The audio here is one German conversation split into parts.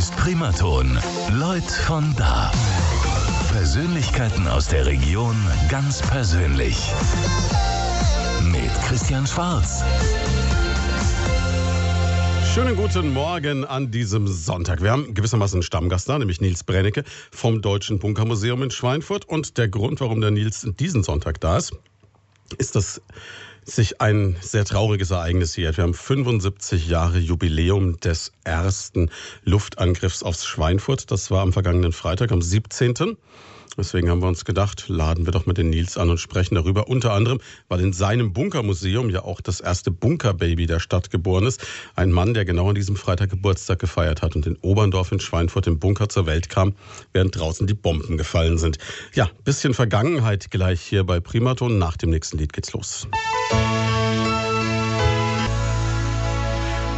ist Primaton. Leut von da. Persönlichkeiten aus der Region ganz persönlich. Mit Christian Schwarz. Schönen guten Morgen an diesem Sonntag. Wir haben gewissermaßen einen Stammgast da, nämlich Nils Brennecke vom Deutschen Bunkermuseum in Schweinfurt. Und der Grund, warum der Nils diesen Sonntag da ist, ist, dass sich ein sehr trauriges Ereignis jährt. Wir haben 75 Jahre Jubiläum des ersten Luftangriffs aufs Schweinfurt. Das war am vergangenen Freitag, am 17. Deswegen haben wir uns gedacht, laden wir doch mit den Nils an und sprechen darüber. Unter anderem, weil in seinem Bunkermuseum ja auch das erste Bunkerbaby der Stadt geboren ist. Ein Mann, der genau an diesem Freitag Geburtstag gefeiert hat und in Oberndorf in Schweinfurt im Bunker zur Welt kam, während draußen die Bomben gefallen sind. Ja, bisschen Vergangenheit gleich hier bei Primaton. Nach dem nächsten Lied geht's los.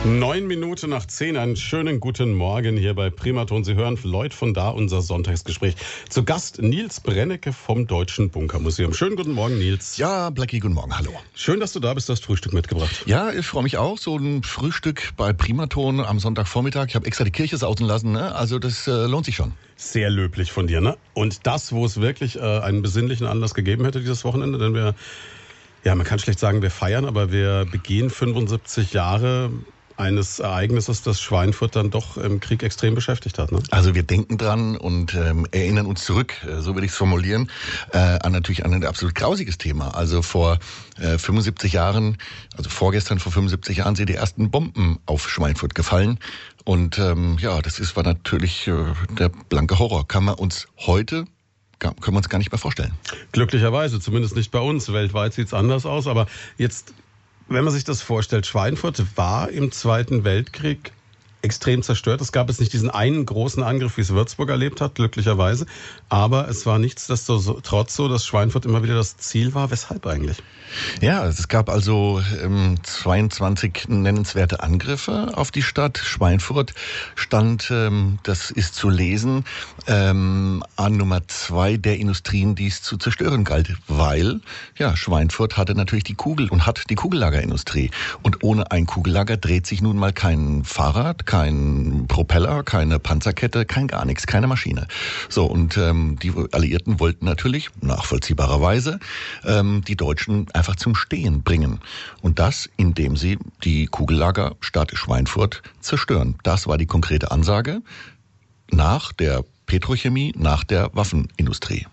Neun Minuten nach zehn, einen schönen guten Morgen hier bei Primaton. Sie hören Lloyd von da, unser Sonntagsgespräch. Zu Gast Nils Brennecke vom Deutschen Bunkermuseum. Schönen guten Morgen, Nils. Ja, Blackie, guten Morgen, hallo. Schön, dass du da bist, du hast Frühstück mitgebracht. Ja, ich freue mich auch. So ein Frühstück bei Primaton am Sonntagvormittag. Ich habe extra die Kirche sausen lassen, ne? also das äh, lohnt sich schon. Sehr löblich von dir, ne? Und das, wo es wirklich äh, einen besinnlichen Anlass gegeben hätte dieses Wochenende, denn wir, ja, man kann schlecht sagen, wir feiern, aber wir begehen 75 Jahre eines Ereignisses, das Schweinfurt dann doch im Krieg extrem beschäftigt hat. Ne? Also wir denken dran und ähm, erinnern uns zurück, äh, so würde ich es formulieren, äh, an natürlich an ein absolut grausiges Thema. Also vor äh, 75 Jahren, also vorgestern vor 75 Jahren sind die ersten Bomben auf Schweinfurt gefallen. Und ähm, ja, das ist war natürlich äh, der blanke Horror. Kann man uns heute können wir uns gar nicht mehr vorstellen. Glücklicherweise, zumindest nicht bei uns. Weltweit sieht es anders aus. Aber jetzt wenn man sich das vorstellt, Schweinfurt war im Zweiten Weltkrieg extrem zerstört. Es gab jetzt nicht diesen einen großen Angriff, wie es Würzburg erlebt hat, glücklicherweise. Aber es war nichtsdestotrotz so, dass Schweinfurt immer wieder das Ziel war. Weshalb eigentlich? Ja, es gab also ähm, 22 nennenswerte Angriffe auf die Stadt. Schweinfurt stand, ähm, das ist zu lesen, ähm, an Nummer zwei der Industrien, die es zu zerstören galt, weil ja Schweinfurt hatte natürlich die Kugel und hat die Kugellagerindustrie. Und ohne ein Kugellager dreht sich nun mal kein Fahrrad, kein Propeller, keine Panzerkette, kein gar nichts, keine Maschine. So und ähm, die Alliierten wollten natürlich nachvollziehbarerweise ähm, die Deutschen einfach zum Stehen bringen. Und das, indem sie die Kugellager Stadt Schweinfurt zerstören. Das war die konkrete Ansage nach der Petrochemie, nach der Waffenindustrie.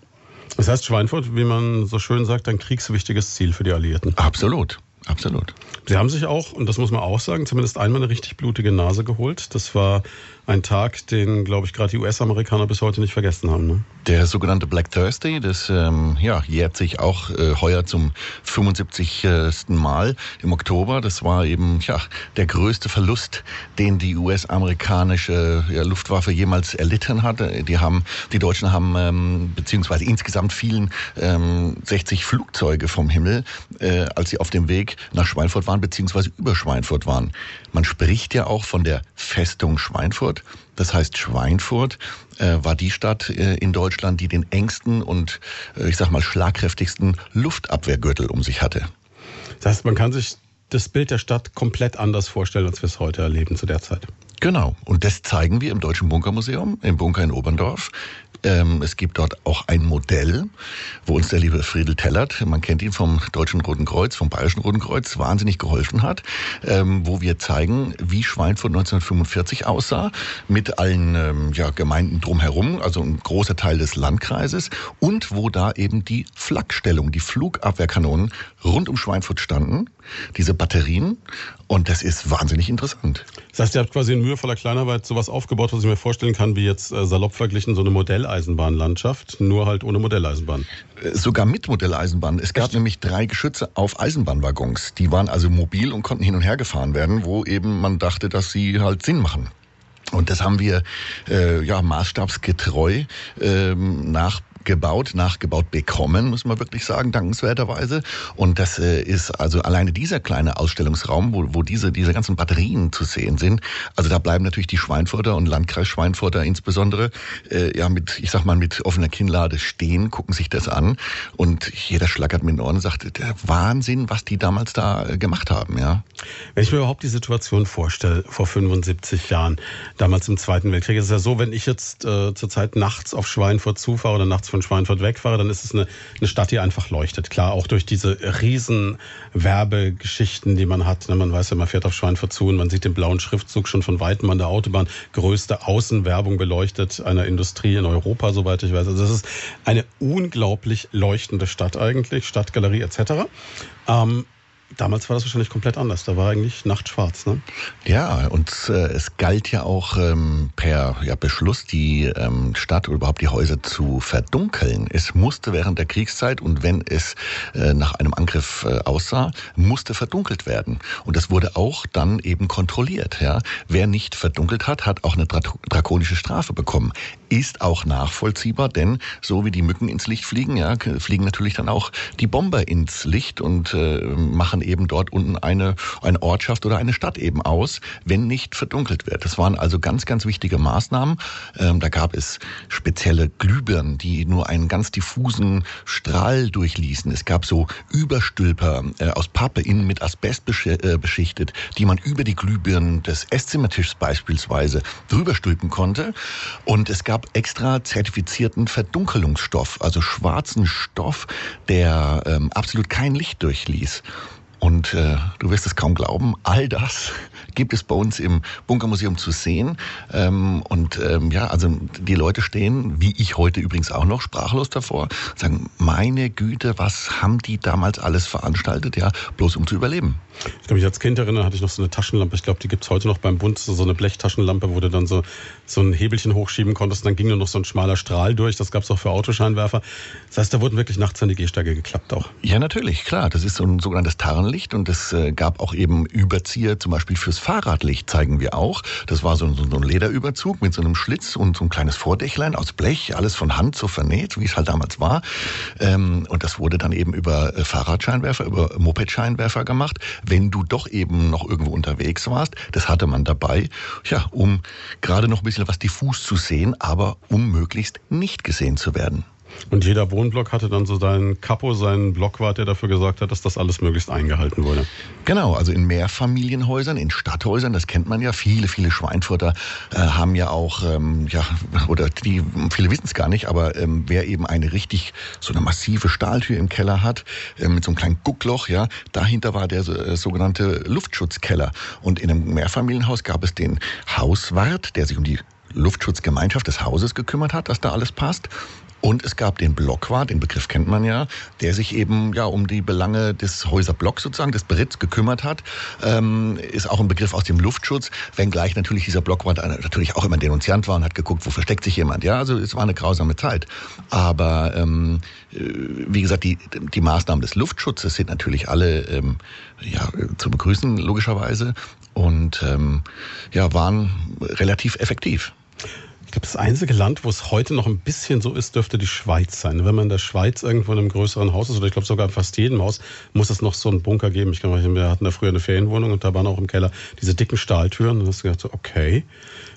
Das heißt, Schweinfurt, wie man so schön sagt, ein kriegswichtiges Ziel für die Alliierten. Absolut. Absolut. Sie haben sich auch, und das muss man auch sagen, zumindest einmal eine richtig blutige Nase geholt. Das war ein Tag, den, glaube ich, gerade die US-Amerikaner bis heute nicht vergessen haben. Ne? Der sogenannte Black Thursday, das ähm, ja, jährt sich auch äh, heuer zum 75. Mal im Oktober. Das war eben ja, der größte Verlust, den die US-amerikanische ja, Luftwaffe jemals erlitten hatte. Die, haben, die Deutschen haben, ähm, beziehungsweise insgesamt fielen ähm, 60 Flugzeuge vom Himmel, äh, als sie auf dem Weg nach Schweinfurt waren, beziehungsweise über Schweinfurt waren. Man spricht ja auch von der Festung Schweinfurt. Das heißt, Schweinfurt äh, war die Stadt äh, in Deutschland, die den engsten und, äh, ich sag mal, schlagkräftigsten Luftabwehrgürtel um sich hatte. Das heißt, man kann sich das Bild der Stadt komplett anders vorstellen, als wir es heute erleben zu der Zeit. Genau. Und das zeigen wir im Deutschen Bunkermuseum, im Bunker in Oberndorf. Ähm, es gibt dort auch ein Modell, wo uns der liebe Friedel Tellert, man kennt ihn vom Deutschen Roten Kreuz, vom Bayerischen Roten Kreuz, wahnsinnig geholfen hat, ähm, wo wir zeigen, wie Schweinfurt 1945 aussah, mit allen ähm, ja, Gemeinden drumherum, also ein großer Teil des Landkreises, und wo da eben die Flakstellung, die Flugabwehrkanonen rund um Schweinfurt standen, diese Batterien. Und das ist wahnsinnig interessant. Das heißt, ihr habt quasi in mühevoller Kleinarbeit sowas aufgebaut, was ich mir vorstellen kann, wie jetzt äh, salopp verglichen so eine Modelleisenbahnlandschaft, nur halt ohne Modelleisenbahn. Äh, sogar mit Modelleisenbahn. Es gab Echt? nämlich drei Geschütze auf Eisenbahnwaggons. Die waren also mobil und konnten hin und her gefahren werden, wo eben man dachte, dass sie halt Sinn machen. Und das haben wir äh, ja maßstabsgetreu ähm, nach nachgebaut, nachgebaut bekommen, muss man wirklich sagen, dankenswerterweise. Und das äh, ist also alleine dieser kleine Ausstellungsraum, wo, wo diese, diese ganzen Batterien zu sehen sind. Also da bleiben natürlich die Schweinfurter und Landkreis Schweinfurter insbesondere äh, ja mit, ich sag mal, mit offener Kinnlade stehen, gucken sich das an und jeder schlackert mit den Ohren und sagt, der Wahnsinn, was die damals da äh, gemacht haben, ja. Wenn ich mir überhaupt die Situation vorstelle, vor 75 Jahren, damals im Zweiten Weltkrieg, ist es ja so, wenn ich jetzt äh, zurzeit nachts auf Schweinfurt zufahre oder nachts von Schweinfurt wegfahre, dann ist es eine, eine Stadt, die einfach leuchtet. Klar, auch durch diese riesen Werbegeschichten, die man hat. Ne, man weiß ja, man fährt auf Schweinfurt zu und man sieht den blauen Schriftzug schon von weitem an der Autobahn. Größte Außenwerbung beleuchtet einer Industrie in Europa, soweit ich weiß. Also das ist eine unglaublich leuchtende Stadt eigentlich, Stadtgalerie etc. Damals war das wahrscheinlich komplett anders. Da war eigentlich nachtschwarz. Ne? Ja, und äh, es galt ja auch ähm, per ja, Beschluss, die ähm, Stadt oder überhaupt die Häuser zu verdunkeln. Es musste während der Kriegszeit und wenn es äh, nach einem Angriff äh, aussah, musste verdunkelt werden. Und das wurde auch dann eben kontrolliert. Ja? Wer nicht verdunkelt hat, hat auch eine dra drakonische Strafe bekommen. Ist auch nachvollziehbar, denn so wie die Mücken ins Licht fliegen, ja, fliegen natürlich dann auch die Bomber ins Licht und äh, machen eben dort unten eine, eine Ortschaft oder eine Stadt eben aus, wenn nicht verdunkelt wird. Das waren also ganz, ganz wichtige Maßnahmen. Ähm, da gab es spezielle Glühbirnen, die nur einen ganz diffusen Strahl durchließen. Es gab so Überstülper äh, aus Pappe innen mit Asbest äh, beschichtet, die man über die Glühbirnen des Esszimmertischs beispielsweise drüber stülpen konnte. Und es gab extra zertifizierten Verdunkelungsstoff, also schwarzen Stoff, der ähm, absolut kein Licht durchließ. Und äh, du wirst es kaum glauben, all das gibt es bei uns im Bunkermuseum zu sehen. Ähm, und ähm, ja, also die Leute stehen, wie ich heute übrigens auch noch, sprachlos davor, sagen, meine Güte, was haben die damals alles veranstaltet, ja, bloß um zu überleben. Ich kann mich als Kind erinnern, hatte ich noch so eine Taschenlampe. Ich glaube, die gibt's heute noch beim Bund, so eine Blechtaschenlampe, wo du dann so, so ein Hebelchen hochschieben konntest. Dann ging nur noch so ein schmaler Strahl durch. Das gab's auch für Autoscheinwerfer. Das heißt, da wurden wirklich nachts an die Gehsteige geklappt auch. Ja, natürlich, klar. Das ist so ein sogenanntes Tarnlicht und es äh, gab auch eben Überzieher, zum Beispiel fürs Fahrradlicht zeigen wir auch. Das war so, so, so ein Lederüberzug mit so einem Schlitz und so ein kleines Vordächlein aus Blech, alles von Hand so vernäht, wie es halt damals war. Ähm, und das wurde dann eben über äh, Fahrradscheinwerfer, über Mopedscheinwerfer gemacht wenn du doch eben noch irgendwo unterwegs warst. Das hatte man dabei, ja, um gerade noch ein bisschen was diffus zu sehen, aber um möglichst nicht gesehen zu werden. Und jeder Wohnblock hatte dann so seinen Kapo, seinen Blockwart, der dafür gesorgt hat, dass das alles möglichst eingehalten wurde. Genau, also in Mehrfamilienhäusern, in Stadthäusern, das kennt man ja. Viele, viele Schweinfurter äh, haben ja auch, ähm, ja, oder die, viele wissen es gar nicht, aber ähm, wer eben eine richtig, so eine massive Stahltür im Keller hat, äh, mit so einem kleinen Guckloch, ja, dahinter war der äh, sogenannte Luftschutzkeller. Und in einem Mehrfamilienhaus gab es den Hauswart, der sich um die Luftschutzgemeinschaft des Hauses gekümmert hat, dass da alles passt. Und es gab den Blockwart, den Begriff kennt man ja, der sich eben ja um die Belange des Häuserblocks sozusagen, des Beritts gekümmert hat. Ähm, ist auch ein Begriff aus dem Luftschutz, wenngleich natürlich dieser Blockwart natürlich auch immer Denunziant war und hat geguckt, wo versteckt sich jemand. Ja, also es war eine grausame Zeit. Aber ähm, äh, wie gesagt, die, die Maßnahmen des Luftschutzes sind natürlich alle ähm, ja, zu begrüßen, logischerweise. Und ähm, ja, waren relativ effektiv. Ich glaube, das einzige Land, wo es heute noch ein bisschen so ist, dürfte die Schweiz sein. Wenn man in der Schweiz irgendwo in einem größeren Haus ist, oder ich glaube sogar in fast jedem Haus, muss es noch so einen Bunker geben. Ich glaube, wir hatten da früher eine Ferienwohnung und da waren auch im Keller diese dicken Stahltüren. Und da hast du gedacht, so, okay,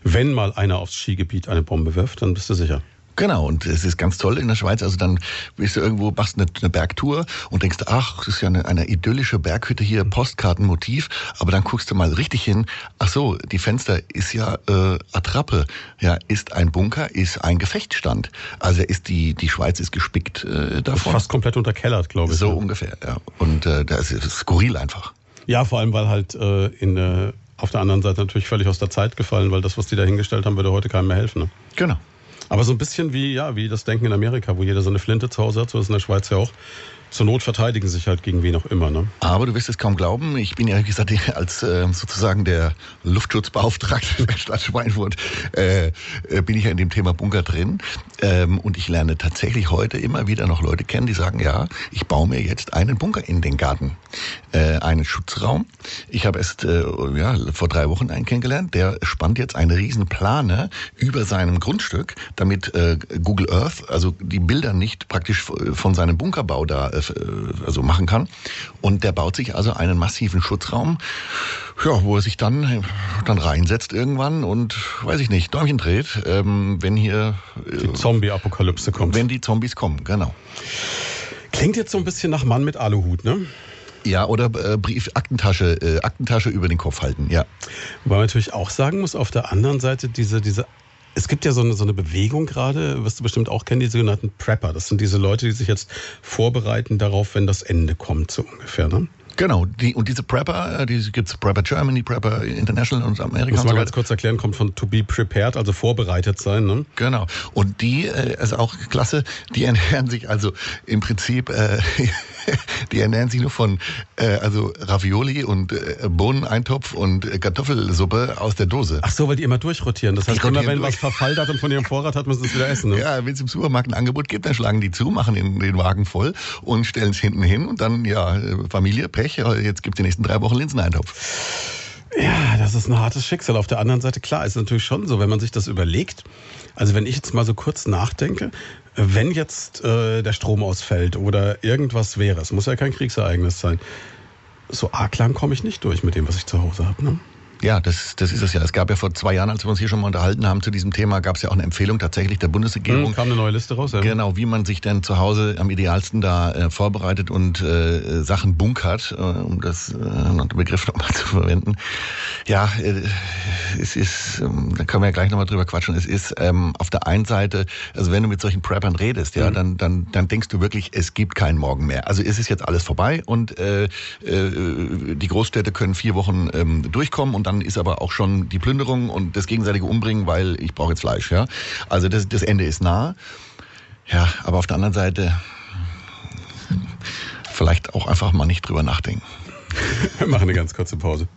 wenn mal einer aufs Skigebiet eine Bombe wirft, dann bist du sicher. Genau, und es ist ganz toll in der Schweiz. Also dann bist du irgendwo, machst eine, eine Bergtour und denkst, ach, das ist ja eine, eine idyllische Berghütte hier, Postkartenmotiv. Aber dann guckst du mal richtig hin. Ach so, die Fenster ist ja äh, Attrappe. Ja, ist ein Bunker, ist ein Gefechtsstand. Also ist die die Schweiz ist gespickt äh, davon. Fast komplett unterkellert, glaube ich. So ja. ungefähr, ja. Und äh, da ist skurril einfach. Ja, vor allem weil halt äh, in äh, auf der anderen Seite natürlich völlig aus der Zeit gefallen, weil das, was die da hingestellt haben, würde heute keinem mehr helfen. Ne? Genau. Aber so ein bisschen wie, ja, wie das Denken in Amerika, wo jeder so eine Flinte zu Hause hat, so ist in der Schweiz ja auch. Zur Not verteidigen sich halt gegen wen auch immer. Ne? Aber du wirst es kaum glauben, ich bin ja, wie gesagt, als äh, sozusagen der Luftschutzbeauftragte der Stadt Schweinfurt, äh, bin ich ja in dem Thema Bunker drin. Ähm, und ich lerne tatsächlich heute immer wieder noch Leute kennen, die sagen, ja, ich baue mir jetzt einen Bunker in den Garten, äh, einen Schutzraum. Ich habe erst äh, ja, vor drei Wochen einen kennengelernt, der spannt jetzt eine riesen Plane über seinem Grundstück, damit äh, Google Earth, also die Bilder nicht praktisch von seinem Bunkerbau da also machen kann. Und der baut sich also einen massiven Schutzraum, ja, wo er sich dann, dann reinsetzt irgendwann und, weiß ich nicht, Däumchen dreht, ähm, wenn hier... Äh, die Zombie-Apokalypse kommt. Wenn die Zombies kommen, genau. Klingt jetzt so ein bisschen nach Mann mit Aluhut, ne? Ja, oder äh, Brief, Aktentasche, äh, Aktentasche über den Kopf halten, ja. Wobei man natürlich auch sagen muss, auf der anderen Seite diese, diese es gibt ja so eine, so eine Bewegung gerade, wirst du bestimmt auch kennen, die sogenannten Prepper. Das sind diese Leute, die sich jetzt vorbereiten darauf, wenn das Ende kommt, so ungefähr. Ne? Genau, die, und diese Prepper, äh, die gibt es Prepper Germany, Prepper International und Amerika. Muss man ganz kurz erklären, kommt von to be prepared, also vorbereitet sein. Ne? Genau. Und die, äh, also auch klasse, die ernähren sich also im Prinzip, äh, die ernähren sich nur von äh, also Ravioli und äh, Bohneneintopf und äh, Kartoffelsuppe aus der Dose. Ach so, weil die immer durchrotieren. Das heißt, immer wenn durch. was verfallt hat und von ihrem Vorrat hat, müssen sie es wieder essen. Ne? Ja, wenn es im Supermarkt ein Angebot gibt, dann schlagen die zu, machen den, den Wagen voll und stellen es hinten hin und dann, ja, Familie, Pech, jetzt gibt es die nächsten drei Wochen Linseneintopf. Ja, das ist ein hartes Schicksal. Auf der anderen Seite, klar, ist natürlich schon so, wenn man sich das überlegt. Also wenn ich jetzt mal so kurz nachdenke, wenn jetzt äh, der Strom ausfällt oder irgendwas wäre, es muss ja kein Kriegsereignis sein, so arg lang komme ich nicht durch mit dem, was ich zu Hause habe. Ne? Ja, das, das ist es ja. Es gab ja vor zwei Jahren, als wir uns hier schon mal unterhalten haben zu diesem Thema, gab es ja auch eine Empfehlung tatsächlich der Bundesregierung. Hm, kam eine neue Liste raus, ja. Genau, wie man sich denn zu Hause am idealsten da äh, vorbereitet und äh, Sachen bunkert, äh, um das äh, den Begriff nochmal zu verwenden. Ja, äh, es ist, ähm, da können wir ja gleich nochmal drüber quatschen, es ist ähm, auf der einen Seite, also wenn du mit solchen Preppern redest, ja, mhm. dann, dann, dann denkst du wirklich, es gibt keinen Morgen mehr. Also es ist jetzt alles vorbei und äh, äh, die Großstädte können vier Wochen ähm, durchkommen und dann ist aber auch schon die Plünderung und das gegenseitige Umbringen, weil ich brauche jetzt Fleisch. Ja? Also das, das Ende ist nah. Ja, aber auf der anderen Seite vielleicht auch einfach mal nicht drüber nachdenken. Wir machen eine ganz kurze Pause.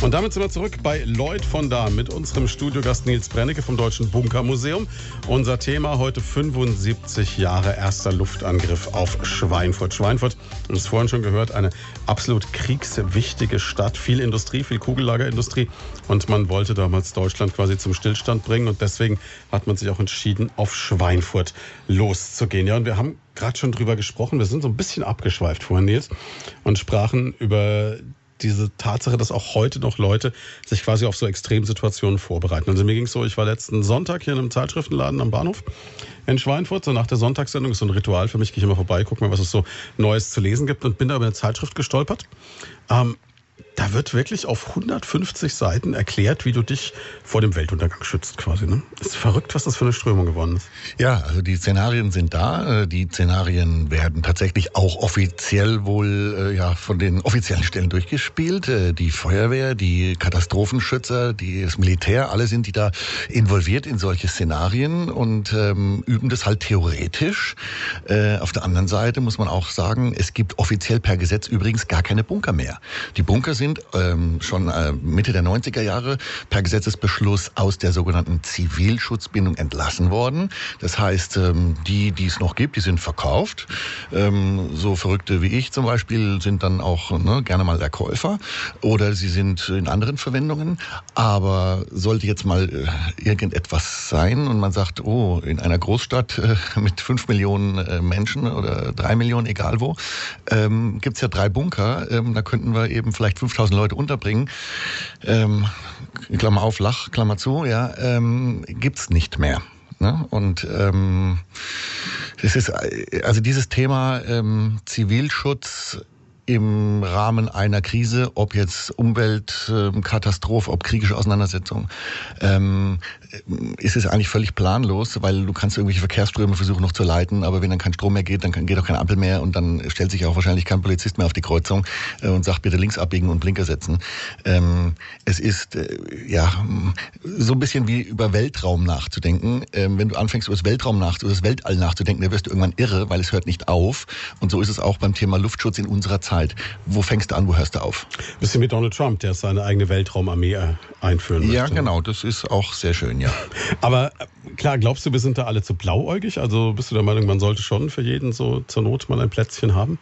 Und damit sind wir zurück bei Lloyd von da mit unserem Studiogast Nils Brennecke vom Deutschen Bunkermuseum. Unser Thema heute 75 Jahre erster Luftangriff auf Schweinfurt. Schweinfurt, haben es vorhin schon gehört, eine absolut kriegswichtige Stadt. Viel Industrie, viel Kugellagerindustrie. Und man wollte damals Deutschland quasi zum Stillstand bringen. Und deswegen hat man sich auch entschieden, auf Schweinfurt loszugehen. Ja, und wir haben gerade schon drüber gesprochen. Wir sind so ein bisschen abgeschweift vorhin, Nils, und sprachen über diese Tatsache, dass auch heute noch Leute sich quasi auf so Extremsituationen vorbereiten. Also mir ging es so, ich war letzten Sonntag hier in einem Zeitschriftenladen am Bahnhof in Schweinfurt. So nach der Sonntagssendung ist so ein Ritual für mich, gehe ich immer vorbei, gucke mal, was es so Neues zu lesen gibt und bin da über eine Zeitschrift gestolpert. Ähm, da wird wirklich auf 150 Seiten erklärt, wie du dich vor dem Weltuntergang schützt, quasi. Ne? Ist verrückt, was das für eine Strömung geworden ist. Ja, also die Szenarien sind da. Äh, die Szenarien werden tatsächlich auch offiziell wohl äh, ja von den offiziellen Stellen durchgespielt. Äh, die Feuerwehr, die Katastrophenschützer, das Militär, alle sind die da involviert in solche Szenarien und ähm, üben das halt theoretisch. Äh, auf der anderen Seite muss man auch sagen, es gibt offiziell per Gesetz übrigens gar keine Bunker mehr. Die Bunker sind sind ähm, schon äh, Mitte der 90er Jahre per Gesetzesbeschluss aus der sogenannten Zivilschutzbindung entlassen worden. Das heißt, ähm, die, die es noch gibt, die sind verkauft. Ähm, so Verrückte wie ich zum Beispiel sind dann auch ne, gerne mal der Käufer oder sie sind in anderen Verwendungen. Aber sollte jetzt mal äh, irgendetwas sein und man sagt, oh, in einer Großstadt äh, mit fünf Millionen äh, Menschen oder drei Millionen, egal wo, ähm, gibt es ja drei Bunker. Ähm, da könnten wir eben vielleicht 5000 Leute unterbringen, ähm, Klammer auf, Lach, Klammer zu, ja, ähm, gibt's nicht mehr. Ne? Und ähm, es ist also dieses Thema ähm, Zivilschutz im Rahmen einer Krise, ob jetzt Umweltkatastrophe, ob kriegische Auseinandersetzung, ähm, ist es eigentlich völlig planlos, weil du kannst irgendwelche Verkehrsströme versuchen noch zu leiten, aber wenn dann kein Strom mehr geht, dann geht auch kein Ampel mehr und dann stellt sich auch wahrscheinlich kein Polizist mehr auf die Kreuzung äh, und sagt bitte links abbiegen und Blinker setzen. Ähm, es ist äh, ja so ein bisschen wie über Weltraum nachzudenken. Ähm, wenn du anfängst über das Weltraum nach, über das Weltall nachzudenken, dann wirst du irgendwann irre, weil es hört nicht auf. Und so ist es auch beim Thema Luftschutz in unserer Zeit. Wo fängst du an, wo hörst du auf? Bisschen wie Donald Trump, der seine eigene Weltraumarmee äh, einführen möchte. Ja, genau, das ist auch sehr schön, ja. Aber äh, klar, glaubst du, wir sind da alle zu blauäugig? Also bist du der Meinung, man sollte schon für jeden so zur Not mal ein Plätzchen haben?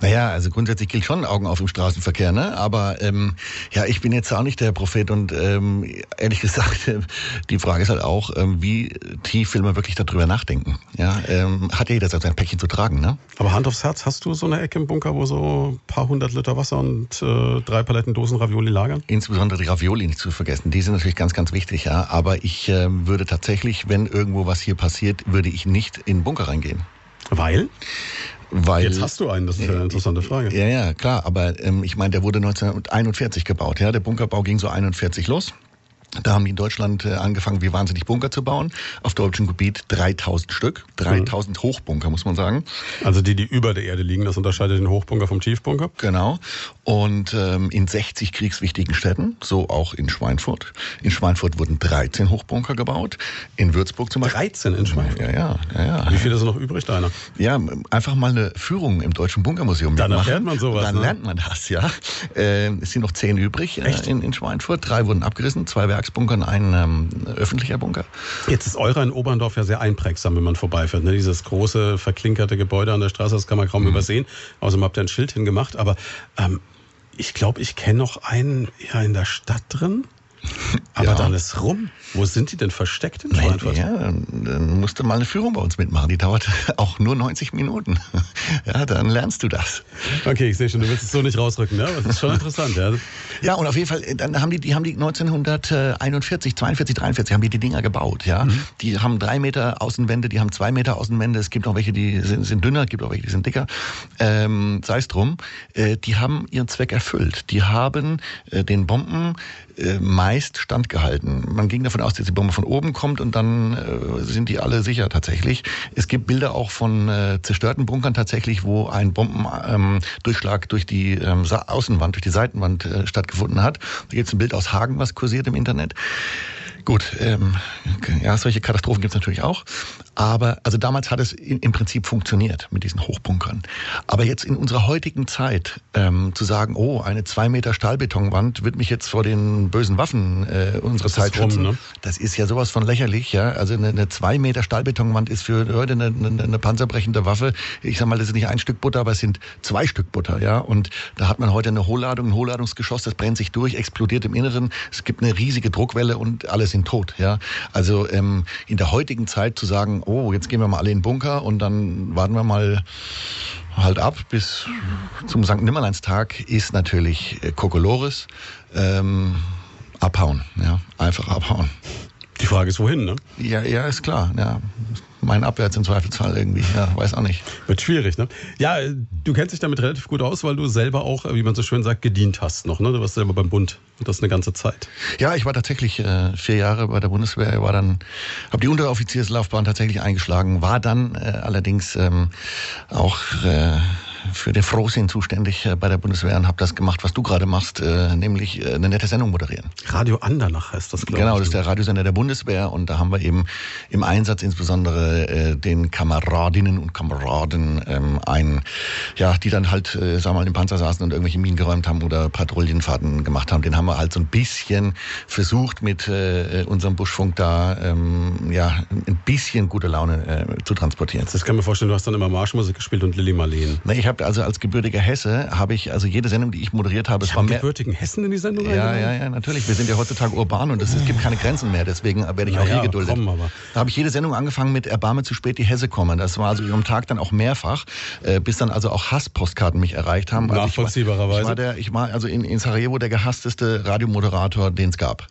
Naja, also grundsätzlich gilt schon Augen auf im Straßenverkehr, ne? Aber ähm, ja, ich bin jetzt auch nicht der Prophet und ähm, ehrlich gesagt, die Frage ist halt auch, ähm, wie tief will man wirklich darüber nachdenken? Ja, ähm, hat ja jeder sein Päckchen zu tragen, ne? Aber Hand aufs Herz, hast du so eine Ecke im Bunker, wo so ein paar hundert Liter Wasser und äh, drei Paletten Dosen Ravioli lagern? Insbesondere die Ravioli nicht zu vergessen. Die sind natürlich ganz, ganz wichtig, ja. Aber ich äh, würde tatsächlich, wenn irgendwo was hier passiert, würde ich nicht in den Bunker reingehen. Weil? Weil, Jetzt hast du einen, das ist ja eine interessante Frage. Ja, ja, klar, aber ähm, ich meine, der wurde 1941 gebaut. Ja, der Bunkerbau ging so 41 los. Da haben die in Deutschland äh, angefangen, wie wahnsinnig Bunker zu bauen. Auf deutschem Gebiet 3000 Stück. 3000 mhm. Hochbunker, muss man sagen. Also die, die über der Erde liegen, das unterscheidet den Hochbunker vom Tiefbunker? Genau. Und ähm, in 60 kriegswichtigen Städten, so auch in Schweinfurt. In Schweinfurt wurden 13 Hochbunker gebaut. In Würzburg zum Beispiel. 13 in Schweinfurt? Ja, ja. ja, ja. Wie viele sind noch übrig, deiner? Ja, einfach mal eine Führung im Deutschen Bunkermuseum Dann mitmachen. lernt man sowas. Dann ne? lernt man das, ja. Äh, es sind noch 10 übrig äh, in, in Schweinfurt. Drei wurden abgerissen, zwei Werksbunker und ein ähm, öffentlicher Bunker. Jetzt ist eurer in Oberndorf ja sehr einprägsam, wenn man vorbeifährt. Ne? Dieses große, verklinkerte Gebäude an der Straße, das kann man kaum mhm. übersehen. Außerdem habt ihr ein Schild hingemacht. Aber ähm, ich glaube, ich kenne noch einen ja, in der Stadt drin. Aber Ja. dann ist rum. Wo sind die denn versteckt in Nein, Schweinfurt? ja, dann, musst du mal eine Führung bei uns mitmachen. Die dauert auch nur 90 Minuten. Ja, dann lernst du das. Okay, ich sehe schon, du willst es so nicht rausrücken, ne? Das ist schon interessant, ja. Ja, und auf jeden Fall, äh, dann haben die, die haben die 1941, 42, 43 haben die die Dinger gebaut, ja. Mhm. Die haben drei Meter Außenwände, die haben zwei Meter Außenwände. Es gibt auch welche, die sind, sind dünner, es gibt auch welche, die sind dicker. Ähm, Sei es drum. Äh, die haben ihren Zweck erfüllt. Die haben äh, den Bomben äh, meist standgehalten. Man ging davon aus, dass die Bombe von oben kommt und dann äh, sind die alle sicher tatsächlich. Es gibt Bilder auch von äh, zerstörten Bunkern tatsächlich, wo ein Bombendurchschlag ähm, durch die ähm, Außenwand, durch die Seitenwand äh, stattgefunden hat. Da gibt es ein Bild aus Hagen, was kursiert im Internet. Gut, ähm, ja, solche Katastrophen gibt es natürlich auch. Aber also damals hat es im Prinzip funktioniert mit diesen Hochbunkern. Aber jetzt in unserer heutigen Zeit ähm, zu sagen, oh, eine zwei Meter Stahlbetonwand wird mich jetzt vor den bösen Waffen äh, unserer Das Zeit rum, schützen, ne? das ist ja sowas von lächerlich. Ja? Also eine, eine zwei Meter Stahlbetonwand ist für heute eine, eine, eine panzerbrechende Waffe. Ich sag mal, das ist nicht ein Stück Butter, aber es sind zwei Stück Butter. Ja? Und da hat man heute eine Hohlladung, ein Hohlladungsgeschoss, das brennt sich durch, explodiert im Inneren. Es gibt eine riesige Druckwelle und alle sind tot. Ja? Also ähm, in der heutigen Zeit zu sagen, oh, jetzt gehen wir mal alle in den Bunker und dann warten wir mal halt ab bis zum St. Nimmerleinstag ist natürlich äh, Kokolores. Ähm, abhauen, ja, einfach abhauen. Die Frage ist, wohin, ne? Ja, ja, ist klar, ja. Mein Abwärts im Zweifelsfall irgendwie, ja, weiß auch nicht. Wird schwierig, ne? Ja, äh, du kennst dich damit relativ gut aus, weil du selber auch, äh, wie man so schön sagt, gedient hast noch, ne? Du warst selber beim Bund und das eine ganze Zeit. Ja, ich war tatsächlich äh, vier Jahre bei der Bundeswehr, war dann, habe die Unteroffizierslaufbahn tatsächlich eingeschlagen, war dann äh, allerdings ähm, auch äh, für den Frohsinn zuständig äh, bei der Bundeswehr und habe das gemacht, was du gerade machst, äh, nämlich äh, eine nette Sendung moderieren. Radio Andernach heißt das, glaube Genau, das ist der Radiosender der Bundeswehr und da haben wir eben im Einsatz insbesondere den Kameradinnen und Kameraden ähm, ein, ja, die dann halt, sagen wir mal, im Panzer saßen und irgendwelche Minen geräumt haben oder Patrouillenfahrten gemacht haben. Den haben wir halt so ein bisschen versucht mit unserem Buschfunk da, ähm, ja, ein bisschen gute Laune zu transportieren. Das kann mir vorstellen, du hast dann immer Marschmusik gespielt und Lilly Marleen. Ich habe also als gebürtiger Hesse, habe ich also jede Sendung, die ich moderiert habe, es Ich war habe mehr... gebürtigen Hessen in die Sendung Ja, ja, ja, natürlich. Wir sind ja heutzutage urban und es, es gibt keine Grenzen mehr. Deswegen werde ich auch Naja, hier geduldet. komm, aber. Da habe ich jede Sendung angefangen mit Erbarme zu spät die Hesse kommen. Das war also am Tag dann auch mehrfach, äh, bis dann also auch Hasspostkarten mich erreicht haben. Also ich war- Nachvollziehbarerweise. Ich war, der, ich war also in, in Sarajevo der gehassteste Radiomoderator, den es gab.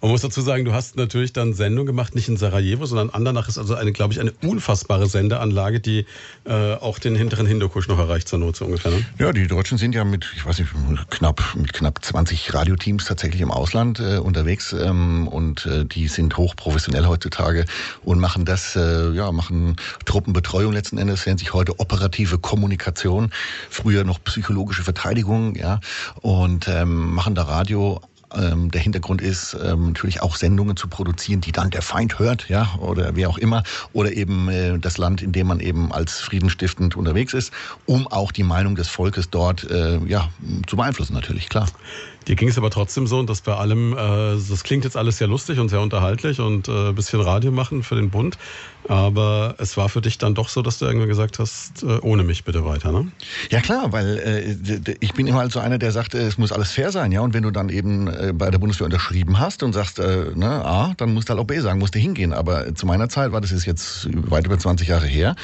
Man muss dazu sagen, du hast natürlich dann Sendung gemacht, nicht in Sarajevo, sondern Andernach ist also eine, glaube ich, eine unfassbare Sendeanlage, die äh, auch den hinteren Hindukusch noch erreicht zur Not so ungefähr. Ne? Ja, die Deutschen sind ja mit, ich weiß nicht, knapp mit knapp 20 Radioteams tatsächlich im Ausland äh, unterwegs ähm, und äh, die sind hochprofessionell heutzutage und machen das, äh, ja, machen Truppenbetreuung letzten Endes, nennt sich heute operative Kommunikation, früher noch psychologische Verteidigung, ja, und ähm, machen da Radio ähm, der Hintergrund ist ähm, natürlich auch Sendungen zu produzieren, die dann der Feind hört, ja, oder wer auch immer, oder eben äh, das Land, in dem man eben als friedenstiftend unterwegs ist, um auch die Meinung des Volkes dort äh, ja, zu beeinflussen, natürlich, klar. Dir ging es aber trotzdem so, dass bei allem, äh, das klingt jetzt alles sehr lustig und sehr unterhaltlich und äh, bisschen Radio machen für den Bund, aber es war für dich dann doch so, dass du irgendwann gesagt hast, äh, ohne mich bitte weiter, ne? Ja klar, weil äh, ich bin immer halt so einer, der sagt, es muss alles fair sein, ja. Und wenn du dann eben äh, bei der Bundeswehr unterschrieben hast und sagst, äh, ne, A, dann musst du halt auch B sagen, musst du hingehen. Aber zu meiner Zeit war das ist jetzt weit über 20 Jahre her.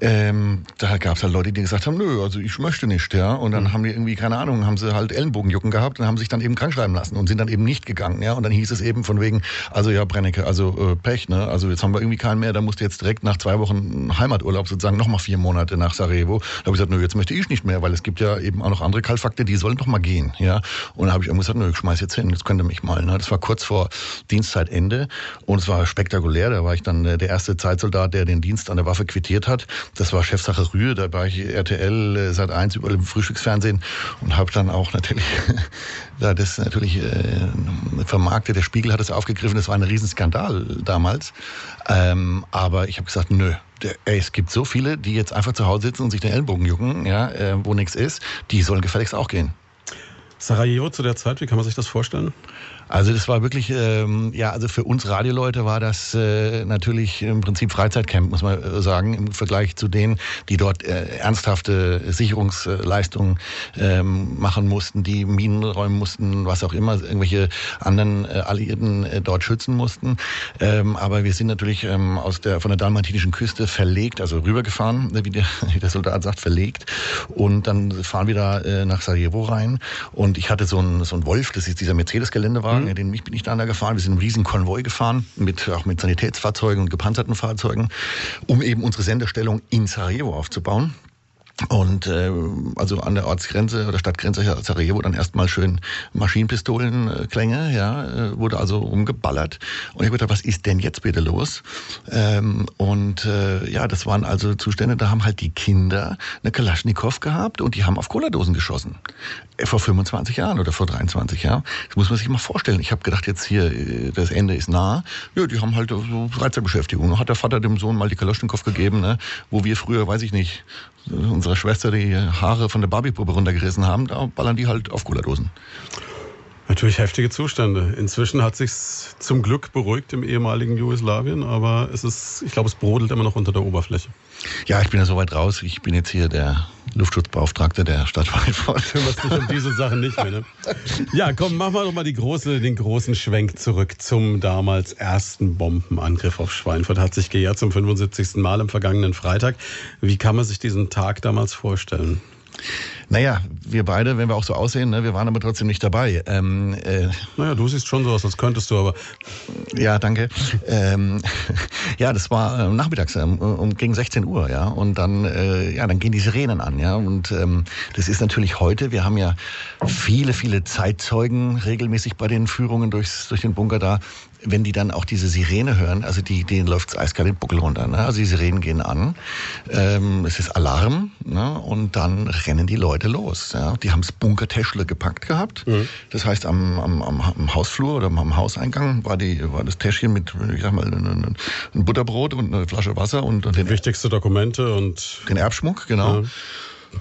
Ähm, da gab es halt Leute, die gesagt haben, nö, also ich möchte nicht, ja. Und dann mhm. haben die irgendwie, keine Ahnung, haben sie halt Ellenbogenjucken gehabt und haben sich dann eben krank schreiben lassen und sind dann eben nicht gegangen, ja. Und dann hieß es eben von wegen, also ja, Brennecke, also äh, Pech, ne. Also jetzt haben wir irgendwie keinen mehr, da musst du jetzt direkt nach zwei Wochen Heimaturlaub sozusagen nochmal vier Monate nach Sarajevo. Da habe ich gesagt, nö, jetzt möchte ich nicht mehr, weil es gibt ja eben auch noch andere Kalfakte, die sollen doch mal gehen, ja. Und dann habe ich gesagt, nö, ich schmeiß jetzt hin, jetzt könnt ihr mich mal, ne. Das war kurz vor Dienstzeitende und es war spektakulär. Da war ich dann äh, der erste Zeitsoldat, der den Dienst an der Waffe quittiert hat. Das war Chefsache Rühe, da war ich RTL äh, seit eins über dem Frühstücksfernsehen und habe dann auch natürlich da das natürlich äh, vermarktet. Der Spiegel hat es aufgegriffen, das war ein Riesenskandal damals. Ähm, aber ich habe gesagt, nö, es gibt so viele, die jetzt einfach zu Hause sitzen und sich den Ellenbogen jucken, ja, äh, wo nichts ist, die sollen gefälligst auch gehen. Sarajevo zu der Zeit, wie kann man sich das vorstellen? Also das war wirklich, ähm, ja, also für uns Radioleute war das äh, natürlich im Prinzip Freizeitcamp, muss man äh, sagen, im Vergleich zu denen, die dort äh, ernsthafte Sicherungsleistungen ähm, machen mussten, die Minen räumen mussten, was auch immer, irgendwelche anderen äh, Alliierten äh, dort schützen mussten. Ähm, aber wir sind natürlich ähm, aus der von der dalmatinischen Küste verlegt, also rübergefahren, wie der, wie der Soldat sagt, verlegt. Und dann fahren wir da äh, nach Sarajevo rein. Und ich hatte so einen so ein Wolf, das ist dieser Mercedes-Geländewagen Wagen, den bin ich dann da gefahren. Wir sind einen riesen Konvoi gefahren, mit, auch mit Sanitätsfahrzeugen und gepanzerten Fahrzeugen, um eben unsere Sendestellung in Sarajevo aufzubauen. Und äh, also an der Ortsgrenze oder Stadtgrenze Sarajevo dann erstmal schön Maschinenpistolenklänge, ja, äh, wurde also umgeballert. Und ich gedacht, was ist denn jetzt bitte los? Ähm, und äh, ja, das waren also Zustände, da haben halt die Kinder eine Kalaschnikow gehabt und die haben auf Cola-Dosen geschossen. Äh, vor 25 Jahren oder vor 23 Jahren. Das muss man sich mal vorstellen. Ich habe gedacht, jetzt hier, äh, das Ende ist nah. Ja, die haben halt so Freizeitbeschäftigung. Hat der Vater dem Sohn mal die Kalaschnikow gegeben, ne? wo wir früher, weiß ich nicht, unserer Schwester die Haare von der Barbiepuppe runtergerissen haben, da ballern die halt auf Cola-Dosen. Natürlich heftige Zustände. Inzwischen hat sich's zum Glück beruhigt im ehemaligen Jugoslawien, aber es ist, ich glaube, es brodelt immer noch unter der Oberfläche. Ja, ich bin ja so weit raus. Ich bin jetzt hier der Luftschutzbeauftragte der Stadt Schweinfurt. Kümmerst dich um diese Sachen nicht mehr, ne? Ja, komm, machen wir doch mal große, den großen Schwenk zurück zum damals ersten Bombenangriff auf Schweinfurt. Hat sich gejährt zum 75. Mal am vergangenen Freitag. Wie kann man sich diesen Tag damals vorstellen? Naja, wir beide, wenn wir auch so aussehen, ne, wir waren aber trotzdem nicht dabei. Ähm, äh, naja, du siehst schon so aus, als könntest du, aber. Ja, danke. Ähm, ja, das war äh, nachmittags ähm, um gegen 16 Uhr, ja. Und dann, äh, ja, dann gehen die Sirenen an, ja. Und ähm, das ist natürlich heute, wir haben ja viele, viele Zeitzeugen regelmäßig bei den Führungen durchs, durch den Bunker da wenn die dann auch diese Sirene hören, also die, denen läuft eiskalt den Buckel runter. Ne? Also die Sirenen gehen an, ähm, es ist Alarm ne? und dann rennen die Leute los. Ja? Die haben das Bunkertäschle gepackt gehabt. Mhm. Das heißt, am, am, am, Hausflur oder am Hauseingang war, die, war das Täschchen mit, ich sag mal, ein, ein Butterbrot und eine Flasche Wasser und, und den wichtigste Dokumente und den Erbschmuck, genau. Ja.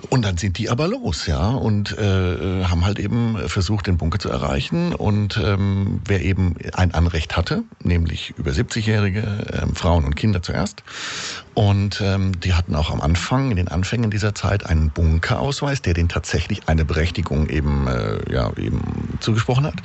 Und dann sind die aber los, ja, und äh, haben halt eben versucht, den Bunker zu erreichen. Und ähm, wer eben ein Anrecht hatte, nämlich über 70-jährige ähm, Frauen und Kinder zuerst, und ähm, die hatten auch am Anfang, in den Anfängen dieser Zeit, einen Bunkerausweis, der denen tatsächlich eine Berechtigung eben, äh, ja, eben zugesprochen hat.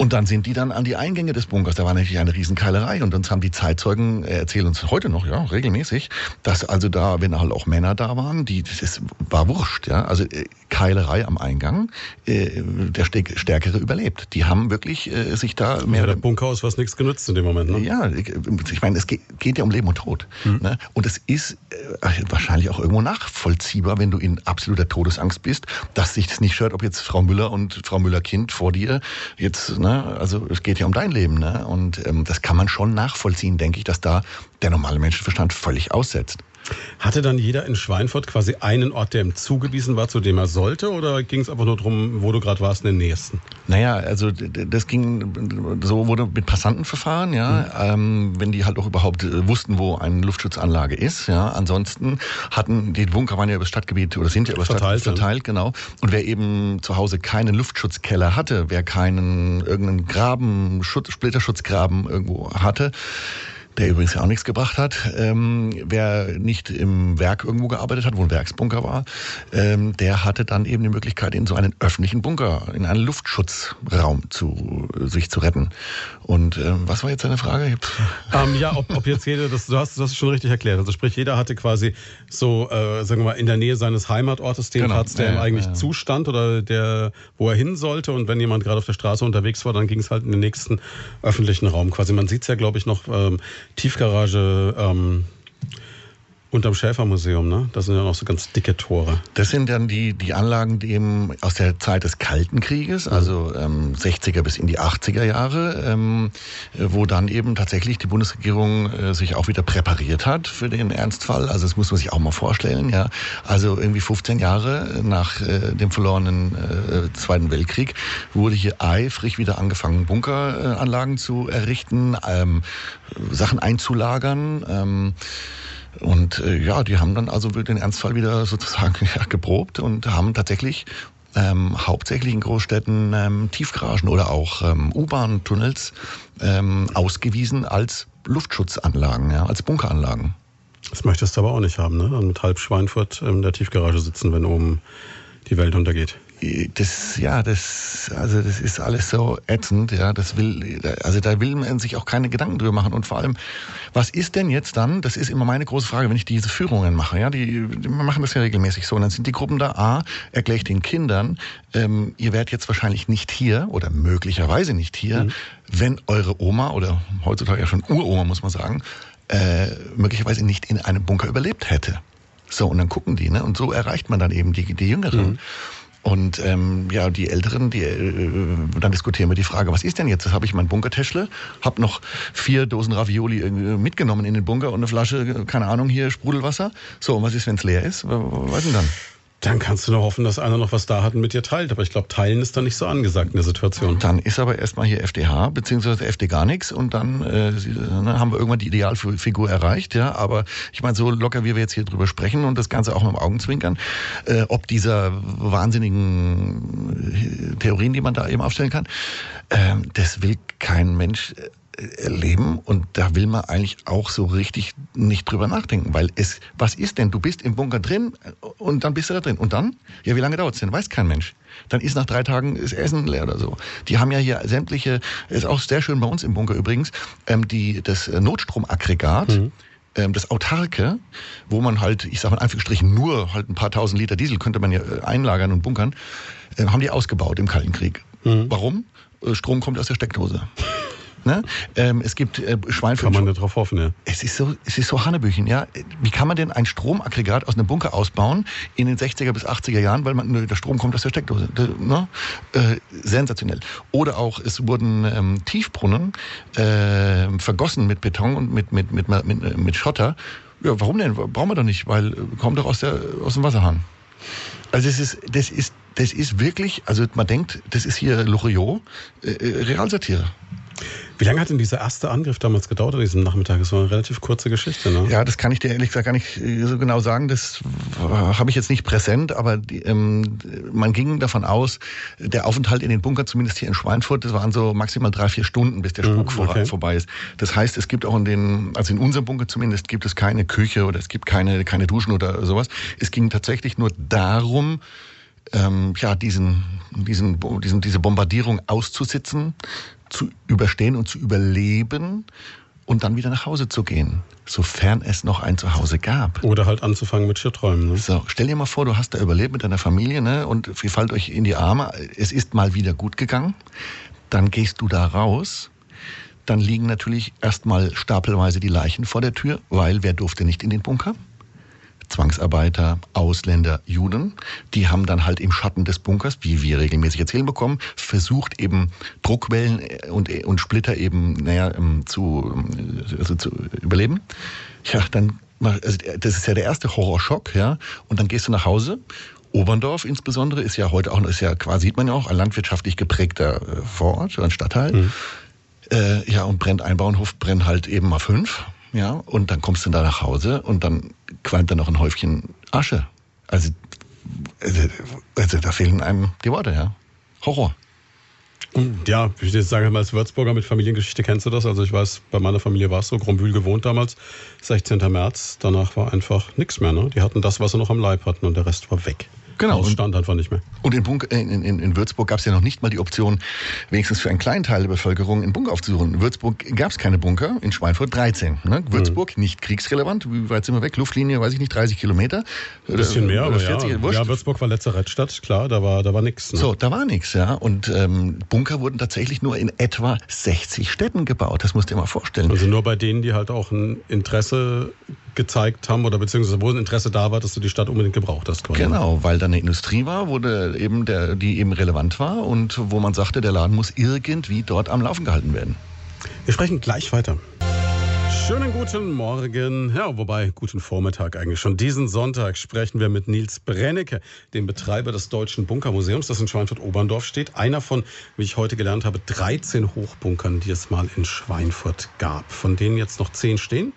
Und dann sind die dann an die Eingänge des Bunkers. Da war natürlich eine Riesenkeilerei. Und uns haben die Zeitzeugen äh, erzählen uns heute noch, ja, regelmäßig, dass also da, wenn halt auch Männer da waren, die, das war wurscht, ja. Also äh, Keilerei am Eingang, äh, der Stärkere überlebt. Die haben wirklich äh, sich da mehr. Ja, der Bunkhaus was nichts genützt in dem Moment, ne? Ja, ich meine, es geht, geht ja um Leben und Tod. Mhm. Ne? Und es ist äh, wahrscheinlich auch irgendwo nachvollziehbar, wenn du in absoluter Todesangst bist, dass sich das nicht stört, ob jetzt Frau Müller und Frau Müller-Kind vor dir jetzt, ne, also es geht ja um dein Leben, ne? Und ähm, das kann man schon nachvollziehen, denke ich, dass da der normale Menschenverstand völlig aussetzt. Hatte dann jeder in Schweinfurt quasi einen Ort, der ihm zugewiesen war, zu dem er sollte? Oder ging es einfach nur darum, wo du gerade warst, in den nächsten? Naja, also das ging, so wurde mit Passanten verfahren, ja. Mhm. Ähm, wenn die halt auch überhaupt äh, wussten, wo eine Luftschutzanlage ist, ja. Ansonsten hatten, die Bunker waren ja über das Stadtgebiet oder sind ja über das Stadtgebiet verteilt, genau. Und wer eben zu Hause keinen Luftschutzkeller hatte, wer keinen irgendeinen Graben, Schutz, Splitterschutzgraben irgendwo hatte, der übrigens ja auch nichts gebracht hat. Ähm, wer nicht im Werk irgendwo gearbeitet hat, wo ein Werksbunker war, ähm, der hatte dann eben die Möglichkeit, in so einen öffentlichen Bunker, in einen Luftschutzraum zu sich zu retten. Und ähm, was war jetzt deine Frage? Ähm, ja, ob, ob jetzt jeder, das, du hast das schon richtig erklärt. Also sprich, jeder hatte quasi so, äh, sagen wir mal, in der Nähe seines Heimatortes den genau. Platz, der ja, ihm eigentlich ja. zustand oder der, wo er hin sollte. Und wenn jemand gerade auf der Straße unterwegs war, dann ging es halt in den nächsten öffentlichen Raum quasi. Man sieht es ja, glaube ich, noch ähm, Tiefgarage ähm, Unterm Schäfermuseum, ne? Das sind ja noch so ganz dicke Tore. Das sind dann die, die Anlagen, die eben aus der Zeit des Kalten Krieges, mhm. also ähm, 60er bis in die 80er Jahre, ähm, wo dann eben tatsächlich die Bundesregierung äh, sich auch wieder präpariert hat für den Ernstfall. Also das muss man sich auch mal vorstellen, ja. Also irgendwie 15 Jahre nach äh, dem verlorenen äh, Zweiten Weltkrieg wurde hier eifrig wieder angefangen, Bunkeranlagen zu errichten, ähm, Sachen einzulagern. Ähm, und äh, ja, die haben dann also den Ernstfall wieder sozusagen ja, geprobt und haben tatsächlich ähm, hauptsächlich in Großstädten ähm, Tiefgaragen oder auch ähm, U-Bahn-Tunnels ähm, ausgewiesen als Luftschutzanlagen, ja, als Bunkeranlagen. Das möchtest du aber auch nicht haben, ne? Dann mit halb Schweinfurt in der Tiefgarage sitzen, wenn oben die Welt untergeht das, ja, das, also das ist alles so ätzend, ja, das will, also da will man sich auch keine Gedanken drüber machen und vor allem, was ist denn jetzt dann, das ist immer meine große Frage, wenn ich diese Führungen mache, ja, die, die machen das ja regelmäßig so und dann sind die Gruppen da, A, erkläre ich den Kindern, ähm, ihr werdet jetzt wahrscheinlich nicht hier oder möglicherweise nicht hier, mhm. wenn eure Oma oder heutzutage ja schon Uroma, muss man sagen, äh, möglicherweise nicht in einem Bunker überlebt hätte. So, und dann gucken die, ne? Und so erreicht man dann eben die, die Jüngeren. Mhm. Und ähm, ja, die Älteren, die, äh, dann diskutieren wir die Frage, was ist denn jetzt? Das habe ich mein Bunkertäschle, habe noch vier Dosen Ravioli äh, mitgenommen in den Bunker und eine Flasche, keine Ahnung, hier Sprudelwasser. So, und was ist, wenn es leer ist? Was denn dann? Dann kannst du nur hoffen, dass einer noch was da hat und mit dir teilt. Aber ich glaube, teilen ist dann nicht so angesagt in der Situation. Dann ist aber erstmal hier FDH, beziehungsweise FD gar nichts und dann äh, ne, haben wir irgendwann die Idealfigur erreicht. Ja, Aber ich meine, so locker wie wir jetzt hier drüber sprechen und das Ganze auch mit dem Augenzwinkern, äh, ob dieser wahnsinnigen Theorien, die man da eben aufstellen kann, äh, das will kein Mensch erleben und da will man eigentlich auch so richtig nicht drüber nachdenken, weil es, was ist denn? Du bist im Bunker drin und dann bist du da drin und dann? Ja, wie lange dauert es denn? Weiß kein Mensch. Dann ist nach drei Tagen das Essen leer oder so. Die haben ja hier sämtliche, ist auch sehr schön bei uns im Bunker übrigens, ähm, die, das Notstromaggregat, mhm ähm, das Autarke, wo man halt, ich sage mal in Anführungsstrichen, nur halt ein paar tausend Liter Diesel könnte man ja äh, einlagern und bunkern, äh, haben die ausgebaut im Kalten Krieg. Mhm. Warum? Äh, Strom kommt aus der Steckdose. Ne? Ähm, es gibt äh, Schweinfurt. Kann man darauf hoffen, ja. Es ist so, es ist so Hanebüchen, ja. Wie kann man denn ein Stromaggregat aus einem Bunker ausbauen in den 60er bis 80er Jahren, weil man, der Strom kommt aus der Steckdose. Ne? Äh, sensationell. Oder auch, es wurden ähm, Tiefbrunnen äh, vergossen mit Beton und mit, mit, mit, mit, mit Schotter. Ja, warum denn? Brauchen wir doch nicht, weil äh, kommt doch aus, der, aus dem Wasserhahn. Also es ist, das ist, das ist wirklich, also man denkt, das ist hier Loriot, äh, äh Realsatire. Wie lange hat denn dieser erste Angriff damals gedauert an diesem Nachmittag? Das war eine relativ kurze Geschichte, ne? Ja, das kann ich dir ehrlich gesagt gar nicht äh, so genau sagen. Das habe ich jetzt nicht präsent, aber die, ähm, man ging davon aus, der Aufenthalt in den Bunker, zumindest hier in Schweinfurt, das waren so maximal drei, vier Stunden, bis der mhm, Spuk okay. vorbei ist. Das heißt, es gibt auch in den, also in unserem Bunker zumindest, gibt es keine Küche oder es gibt keine, keine Duschen oder sowas. Es ging tatsächlich nur darum, ähm, ja, diesen, diesen, diesen, diese Bombardierung auszusitzen, zu überstehen und zu überleben und dann wieder nach Hause zu gehen, sofern es noch ein Zuhause gab. Oder halt anzufangen mit Schirrträumen. Ne? So, stell dir mal vor, du hast da überlebt mit deiner Familie ne, und ihr fallt euch in die Arme. Es ist mal wieder gut gegangen. Dann gehst du da raus. Dann liegen natürlich erstmal stapelweise die Leichen vor der Tür, weil wer durfte nicht in den Bunker? Zwangsarbeiter, Ausländer, Juden. Die haben dann halt im Schatten des Bunkers, wie wir regelmäßig erzählen bekommen, versucht eben Druckwellen und, und Splitter eben naja, ähm, zu, ähm, also zu überleben. Ja, dann, also das ist ja der erste Horrorschock, ja. Und dann gehst du nach Hause Oberndorf insbesondere ist ja heute auch, ist ja quasi, sieht man ja auch, ein landwirtschaftlich geprägter äh, Vorort, ein Stadtteil. Mhm. Äh, ja, und brennt ein Bauernhof, brennt halt eben mal fünf ja, und dann kommst du da nach Hause und dann qualmt da noch ein Häufchen Asche. Also, also, also da fehlen einem die Worte, ja. Horror. Ja, ich jetzt sage, als Würzburger mit Familiengeschichte kennst du das. Also ich weiß, bei meiner Familie war es so, Grombühl gewohnt damals, 16. März. Danach war einfach nichts mehr. Ne? Die hatten das, was sie noch am Leib hatten und der Rest war weg. Genau. Das stand einfach nicht mehr. Und in, Bunker, in, in, in Würzburg gab es ja noch nicht mal die Option, wenigstens für einen kleinen Teil der Bevölkerung einen Bunker aufzusuchen. In Würzburg gab es keine Bunker, in Schweinfurt 13. Ne? Würzburg mhm. nicht kriegsrelevant. Wie weit sind wir weg? Luftlinie, weiß ich nicht, 30 Kilometer. Ein bisschen mehr, aber 40, ja. ja, Würzburg war letzte Rettstadt, klar, da war, da war nichts. Ne? So, da war nichts, ja. Und ähm, Bunker wurden tatsächlich nur in etwa 60 Städten gebaut. Das musst du dir mal vorstellen. Also nur bei denen, die halt auch ein Interesse gezeigt haben oder beziehungsweise wo ein Interesse da war, dass du die Stadt unbedingt gebraucht hast. Quasi. Genau, weil da eine Industrie war, wo der, eben der, die eben relevant war und wo man sagte, der Laden muss irgendwie dort am Laufen gehalten werden. Wir sprechen gleich weiter. Schönen guten Morgen, ja, wobei guten Vormittag eigentlich schon. Diesen Sonntag sprechen wir mit Nils Brennecke, dem Betreiber des Deutschen Bunkermuseums, das in Schweinfurt-Oberndorf steht. Einer von, wie ich heute gelernt habe, 13 Hochbunkern, die es mal in Schweinfurt gab. Von denen jetzt noch 10 stehen.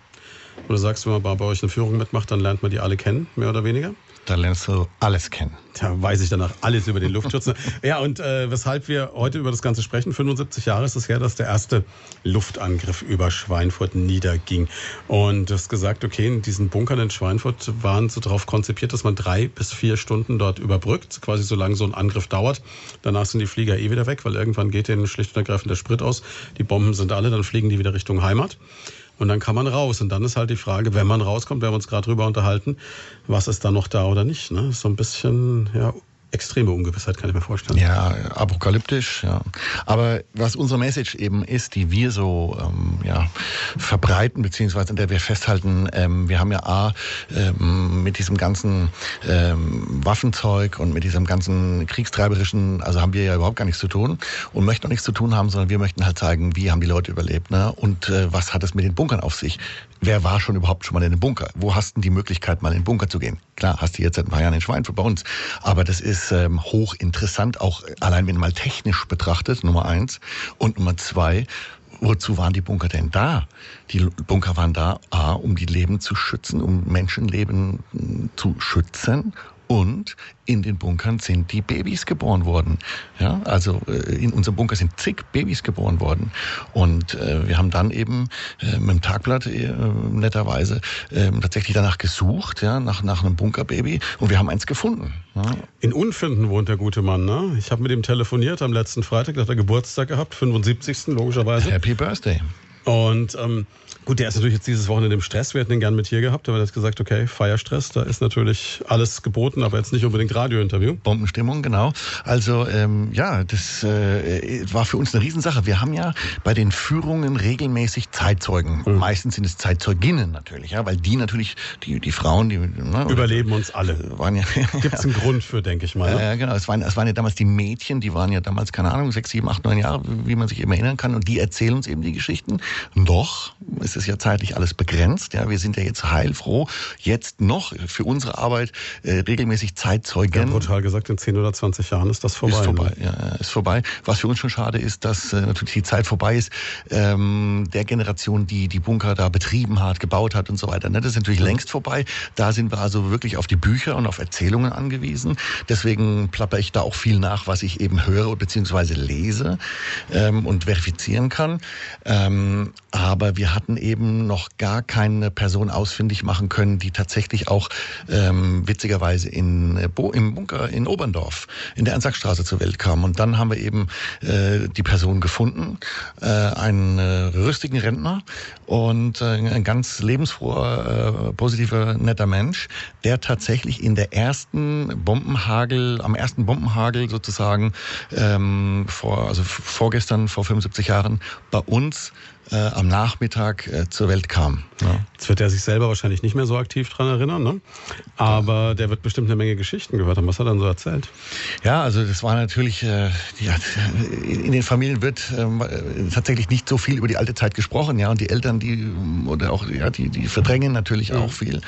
Oder sagst du, wenn man bei euch eine Führung mitmacht, dann lernt man die alle kennen, mehr oder weniger? Da lernst du alles kennen. Da weiß ich danach alles über den Luftschutz. ja, und äh, weshalb wir heute über das Ganze sprechen, 75 Jahre ist es her, dass der erste Luftangriff über Schweinfurt niederging. Und du hast gesagt, okay, in diesen Bunkern in Schweinfurt waren so darauf konzipiert, dass man drei bis vier Stunden dort überbrückt, quasi solange so ein Angriff dauert. Danach sind die Flieger eh wieder weg, weil irgendwann geht denen schlicht und ergreifend der Sprit aus. Die Bomben sind alle, dann fliegen die wieder Richtung Heimat. Und dann kann man raus. Und dann ist halt die Frage, wenn man rauskommt, wir haben uns gerade drüber unterhalten, was ist da noch da oder nicht. Ne? So ein bisschen ja, extreme Ungewissheit, kann ich mir vorstellen. Ja, apokalyptisch, ja. Aber was unsere Message eben ist, die wir so ähm, ja, verbreiten, beziehungsweise in der wir festhalten, ähm, wir haben ja A, ähm, mit diesem ganzen ähm, Waffenzeug und mit diesem ganzen kriegstreiberischen, also haben wir ja überhaupt gar nichts zu tun und möchten auch nichts zu tun haben, sondern wir möchten halt zeigen, wie haben die Leute überlebt ne? und äh, was hat es mit den Bunkern auf sich. Wer war schon überhaupt schon mal in einem Bunker? Wo hast du die Möglichkeit, mal in den Bunker zu gehen? Klar, hast du jetzt seit ein paar Jahren in Schweinfurt bei uns, aber das ist ist ähm, hochinteressant, auch allein wenn man mal technisch betrachtet, Nummer eins. Und Nummer zwei, wozu waren die Bunker denn da? Die Bunker waren da, A, um die Leben zu schützen, um Menschenleben hm, zu schützen und in den Bunkern sind die Babys geboren worden. Ja, also äh, in unserem Bunker sind zig Babys geboren worden. Und äh, wir haben dann eben äh, mit dem Tagblatt äh, netterweise äh, tatsächlich danach gesucht, ja, nach, nach einem Bunkerbaby. Und wir haben eins gefunden. Ja. In Unfinden wohnt der gute Mann. Ne? Ich habe mit ihm telefoniert am letzten Freitag, da hat er Geburtstag gehabt, 75. logischerweise. Happy Birthday. Und ähm, gut, der ist natürlich jetzt dieses Wochenende im Stress. Wir hätten ihn gern mit hier gehabt, aber er hat gesagt, okay, Feierstress, da ist natürlich alles geboten, aber jetzt nicht unbedingt Radiointerview. Bombenstimmung, genau. Also ähm, ja, das äh, war für uns eine Riesensache. Wir haben ja bei den Führungen regelmäßig Zeitzeugen. Mhm. Meistens sind es Zeitzeuginnen natürlich, ja, weil die natürlich, die, die Frauen, die ne, überleben uns alle. Waren ja, Gibt es einen Grund für, denke ich mal. Ne? Ja, genau. Es waren, es waren ja damals die Mädchen, die waren ja damals, keine Ahnung, sechs, sieben, acht, neun Jahre, wie man sich eben erinnern kann. Und die erzählen uns eben die Geschichten. Doch, es ist ja zeitlich alles begrenzt. Ja, wir sind ja jetzt heilfroh, jetzt noch für unsere Arbeit äh, regelmäßig Zeitzeugen. Ja, brutal gesagt, in 10 oder 20 Jahren ist das vorbei. Ist vorbei, ne? ja, ist vorbei. Was für uns schon schade ist, dass äh, natürlich die Zeit vorbei ist, ähm, der Generation, die die Bunker da betrieben hat, gebaut hat und so weiter. Ne? Das ist natürlich längst vorbei. Da sind wir also wirklich auf die Bücher und auf Erzählungen angewiesen. Deswegen plapper ich da auch viel nach, was ich eben höre bzw. lese ähm, und verifizieren kann. Ähm, aber wir hatten eben noch gar keine Person ausfindig machen können, die tatsächlich auch ähm, witzigerweise in, äh, Bo im Bunker in Oberndorf in der Ansackstraße zur Welt kam. Und dann haben wir eben äh, die Person gefunden, äh, einen äh, rüstigen Rentner und äh, ein ganz lebensfroher, äh, positiver, netter Mensch, der tatsächlich in der ersten Bombenhagel, am ersten Bombenhagel sozusagen ähm, vor, also vorgestern, vor 75 Jahren, bei uns äh, am Nachmittag äh, zur Welt kam. Ja. Jetzt wird er sich selber wahrscheinlich nicht mehr so aktiv dran erinnern, ne? aber der wird bestimmt eine Menge Geschichten gehört haben. Was hat er dann so erzählt? Ja, also das war natürlich, äh, ja, in den Familien wird ähm, tatsächlich nicht so viel über die alte Zeit gesprochen, ja, und die Eltern, die oder auch ja, die, die verdrängen natürlich auch viel.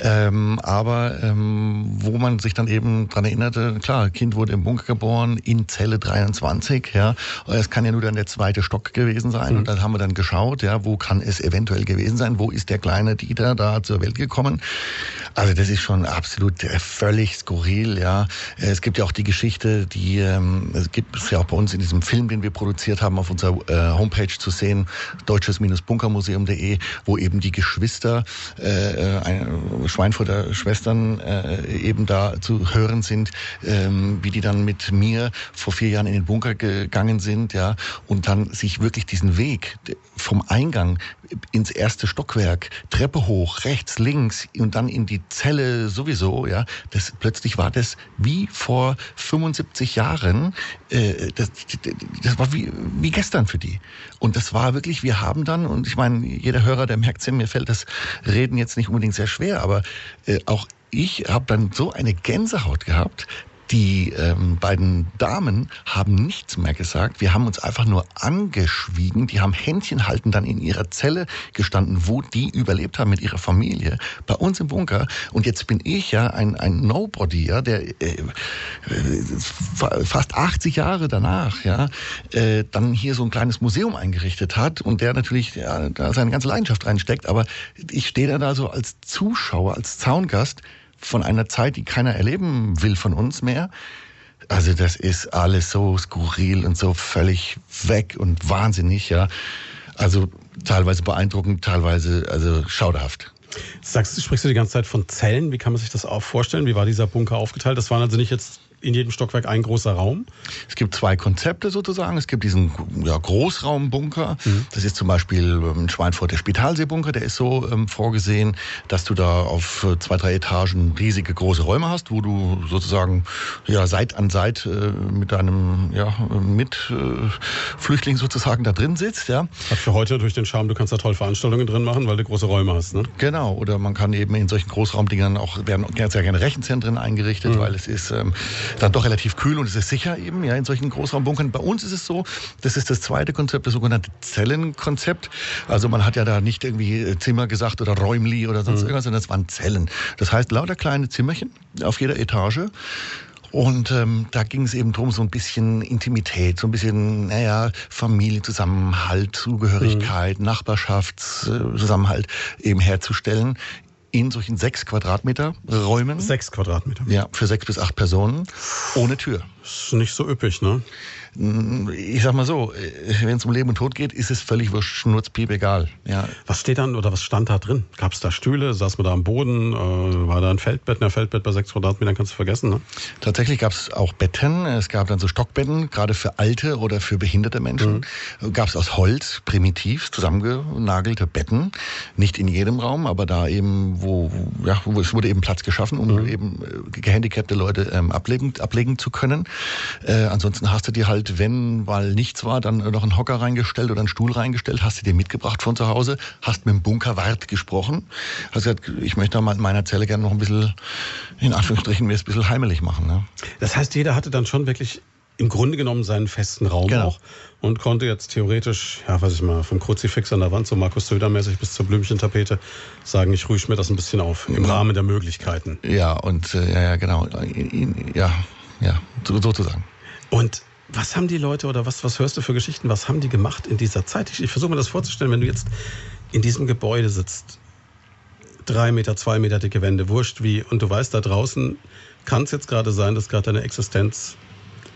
Ähm, aber ähm, wo man sich dann eben dran erinnerte, klar, Kind wurde im Bunker geboren, in Zelle 23, ja, es kann ja nur dann der zweite Stock gewesen sein mhm. und dann haben wir dann geschaut, ja, wo kann es eventuell gewesen sein, wo ist der kleine Dieter da zur Welt gekommen. Also das ist schon absolut äh, völlig skurril, ja. Es gibt ja auch die Geschichte, die ähm, es gibt es ja auch bei uns in diesem Film, den wir produziert haben, auf unserer äh, Homepage zu sehen, deutsches-bunkermuseum.de, wo eben die Geschwister, äh, äh, Schweinfurter Schwestern äh, eben da zu hören sind, ähm, wie die dann mit mir vor vier Jahren in den Bunker gegangen sind, ja, und dann sich wirklich diesen Weg vom Eingang ins erste Stockwerk, Treppe hoch, rechts, links und dann in die Zelle sowieso, ja, das plötzlich war das wie vor 75 Jahren, äh, das, das war wie, wie gestern für die. Und das war wirklich, wir haben dann, und ich meine, jeder Hörer, der merkt, mir fällt das Reden jetzt nicht unbedingt sehr schwer, aber äh, auch ich habe dann so eine Gänsehaut gehabt, die ähm, beiden Damen haben nichts mehr gesagt. Wir haben uns einfach nur angeschwiegen. Die haben Händchen halten dann in ihrer Zelle gestanden, wo die überlebt haben mit ihrer Familie. Bei uns im Bunker. Und jetzt bin ich ja ein, ein Nobody, ja, der äh, fast 80 Jahre danach, ja, äh, dann hier so ein kleines Museum eingerichtet hat und der natürlich ja, da seine ganze Leidenschaft reinsteckt. Aber ich stehe da so als Zuschauer, als Zaungast von einer Zeit, die keiner erleben will von uns mehr. Also das ist alles so skurril und so völlig weg und wahnsinnig, ja. Also teilweise beeindruckend, teilweise also schauderhaft. Sagst du, sprichst du die ganze Zeit von Zellen? Wie kann man sich das auch vorstellen? Wie war dieser Bunker aufgeteilt? Das waren also nicht jetzt in jedem Stockwerk ein großer Raum? Es gibt zwei Konzepte sozusagen. Es gibt diesen ja, Großraumbunker. Mhm. Das ist zum Beispiel ähm, Schweinfurter Spitalseebunker. Der ist so ähm, vorgesehen, dass du da auf äh, zwei, drei Etagen riesige große Räume hast, wo du sozusagen ja, Seit an Seit äh, mit deinem ja, Mitflüchtling äh, sozusagen da drin sitzt. Ja. Hat für heute durch den Charme, du kannst da toll Veranstaltungen drin machen, weil du große Räume hast. Ne? Genau. Oder man kann eben in solchen Großraumdingern auch, werden sehr gerne Rechenzentren eingerichtet, mhm. weil es ist ähm, dann doch relativ kühl und es ist sicher eben, ja, in solchen Großraumbunkern. Bei uns ist es so, das ist das zweite Konzept, das sogenannte Zellenkonzept. Also man hat ja da nicht irgendwie äh, Zimmer gesagt oder Räumli oder sonst mhm. irgendwas, sondern es waren Zellen. Das heißt lauter kleine Zimmerchen auf jeder Etage. Und ähm, da ging es eben darum, so ein bisschen Intimität, so ein bisschen, naja, Familienzusammenhalt, Zugehörigkeit, mhm. Nachbarschaftszusammenhalt eben herzustellen in solchen sechs Quadratmeter Räumen. Sechs Quadratmeter. Ja, für sechs bis acht Personen ohne Tür. Ist nicht so üppig, ne? Ich sag mal so, wenn es um Leben und Tod geht, ist es völlig schnurzpiep egal. Ja. Was steht dann oder was stand da drin? Gab es da Stühle? Saß man da am Boden? Äh, war da ein Feldbett? Ein Feldbett bei sechs Quadratmetern kannst du vergessen, ne? Tatsächlich gab es auch Betten. Es gab dann so Stockbetten, gerade für alte oder für behinderte Menschen. Mhm. Gab es aus Holz, primitiv, zusammengenagelte Betten. Nicht in jedem Raum, aber da eben, wo, ja, wo es wurde eben Platz geschaffen, um mhm. eben äh, gehandicapte Leute ähm, ablegen, ablegen zu können. Äh, ansonsten hast du dir halt halt, wenn weil nichts war, dann noch einen Hocker reingestellt oder einen Stuhl reingestellt, hast du dir mitgebracht von zu Hause, hast mit dem Bunkerwart gesprochen, hast gesagt, ich möchte in meiner Zelle gerne noch ein bisschen, in Anführungsstrichen, mir ein bisschen heimelig machen. Ne? Das heißt, jeder hatte dann schon wirklich im Grunde genommen seinen festen Raum genau. auch und konnte jetzt theoretisch, ja, weiß ich mal, vom Kruzifix an der Wand, so Markus Söder-mäßig bis zur Blümchentapete, sagen, ich ruhe mir das ein bisschen auf, im ja. Rahmen der Möglichkeiten. Ja, und äh, ja, ja, genau. Ja, ja, sozusagen. Und was haben die Leute oder was, was hörst du für Geschichten? Was haben die gemacht in dieser Zeit? Ich, ich versuche mir das vorzustellen, wenn du jetzt in diesem Gebäude sitzt, drei Meter, zwei Meter dicke Wände, wurscht wie, und du weißt, da draußen kann es jetzt gerade sein, dass gerade deine Existenz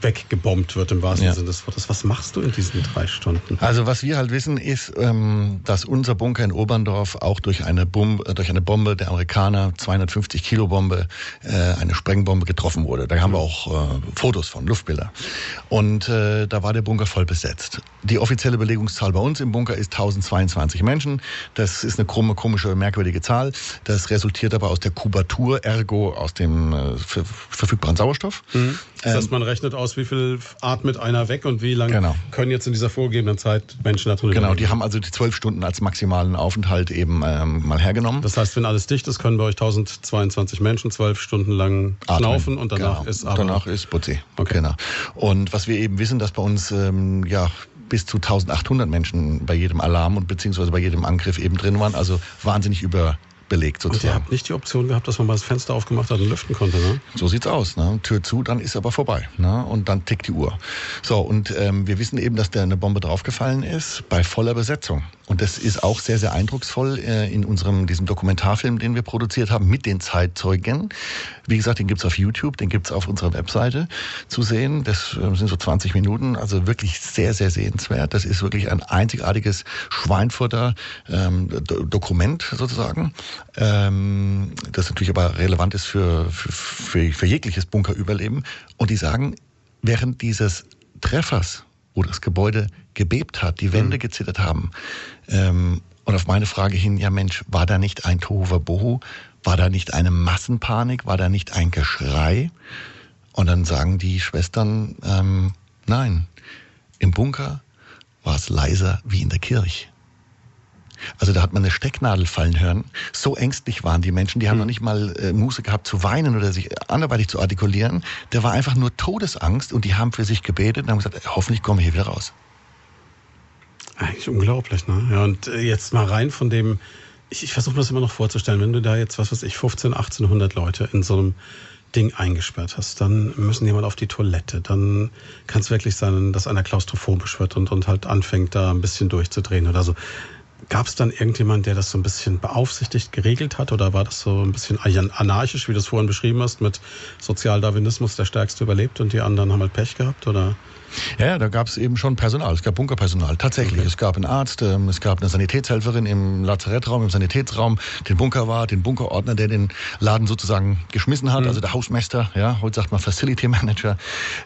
weggebombt wird im wahrsten ja. Sinne des Wortes. Was machst du in diesen drei Stunden? Also was wir halt wissen ist, ähm, dass unser Bunker in Oberndorf auch durch eine, Bombe, äh, durch eine Bombe der Amerikaner, 250 Kilo Bombe, äh, eine Sprengbombe getroffen wurde. Da haben wir auch äh, Fotos von, Luftbilder. Und da war der Bunker voll besetzt. Die offizielle Belegungszahl bei uns im Bunker ist 1022 Menschen. Das ist eine krumme, komische, merkwürdige Zahl. Das resultiert aber aus der Kubatur, ergo aus dem verfügbaren Sauerstoff. Mhm. Das heißt, ähm, man rechnet aus, wie viel atmet einer weg und wie lange genau. können jetzt in dieser vorgegebenen Zeit Menschen drin Genau, die haben also die zwölf Stunden als maximalen Aufenthalt eben ähm, mal hergenommen. Das heißt, wenn alles dicht ist, können bei euch 1022 Menschen zwölf Stunden lang Atmen. schnaufen und danach genau. ist aber... Danach ist Putzi. Okay. Genau. Und was wir eben wissen, dass bei uns ähm, ja bis zu 1800 Menschen bei jedem Alarm und beziehungsweise bei jedem Angriff eben drin waren. Also wahnsinnig über belegt sozusagen. Und ihr habt nicht die Option gehabt, dass man mal das Fenster aufgemacht hat und lüften konnte, ne? So sieht's aus. Ne? Tür zu, dann ist aber vorbei. Ne? Und dann tickt die Uhr. So, und ähm, wir wissen eben, dass da eine Bombe draufgefallen ist bei voller Besetzung. Und das ist auch sehr, sehr eindrucksvoll äh, in unserem diesem Dokumentarfilm, den wir produziert haben, mit den Zeitzeugen. Wie gesagt, den gibt's auf YouTube, den gibt's auf unserer Webseite zu sehen. Das äh, sind so 20 Minuten, also wirklich sehr, sehr sehenswert. Das ist wirklich ein einzigartiges Schweinfurter ähm, Dokument sozusagen, ähm, das natürlich aber relevant ist für, für, für, für jegliches Bunkerüberleben. Und die sagen, während dieses Treffers wo das Gebäude gebebt hat, die Wände mhm. gezittert haben. Ähm, und auf meine Frage hin, ja Mensch, war da nicht ein Tohuwabohu? War da nicht eine Massenpanik? War da nicht ein Geschrei? Und dann sagen die Schwestern, ähm, nein, im Bunker war es leiser wie in der Kirche. Also da hat man eine Stecknadel fallen hören. So ängstlich waren die Menschen, die haben mhm. noch nicht mal äh, Muße gehabt zu weinen oder sich anderweitig zu artikulieren. Der war einfach nur Todesangst und die haben für sich gebetet und haben gesagt, hoffentlich kommen wir hier wieder raus. Eigentlich unglaublich, ne? Ja, und äh, jetzt mal rein von dem, ich, ich versuche mir das immer noch vorzustellen, wenn du da jetzt, was weiß ich, 15, 1800 Leute in so einem Ding eingesperrt hast, dann müssen jemand auf die Toilette. Dann kann es wirklich sein, dass einer klaustrophobisch wird und, und halt anfängt, da ein bisschen durchzudrehen oder so. Gab es dann irgendjemand, der das so ein bisschen beaufsichtigt, geregelt hat? Oder war das so ein bisschen anarchisch, wie du es vorhin beschrieben hast, mit Sozialdarwinismus, der Stärkste überlebt und die anderen haben halt Pech gehabt? Oder? Ja, da gab es eben schon Personal. Es gab Bunkerpersonal. Tatsächlich. Okay. Es gab einen Arzt, ähm, es gab eine Sanitätshelferin im Lazarettraum, im Sanitätsraum, den Bunker war, den Bunkerordner, der den Laden sozusagen geschmissen hat, mhm. also der Hausmeister, ja, heute sagt man Facility Manager,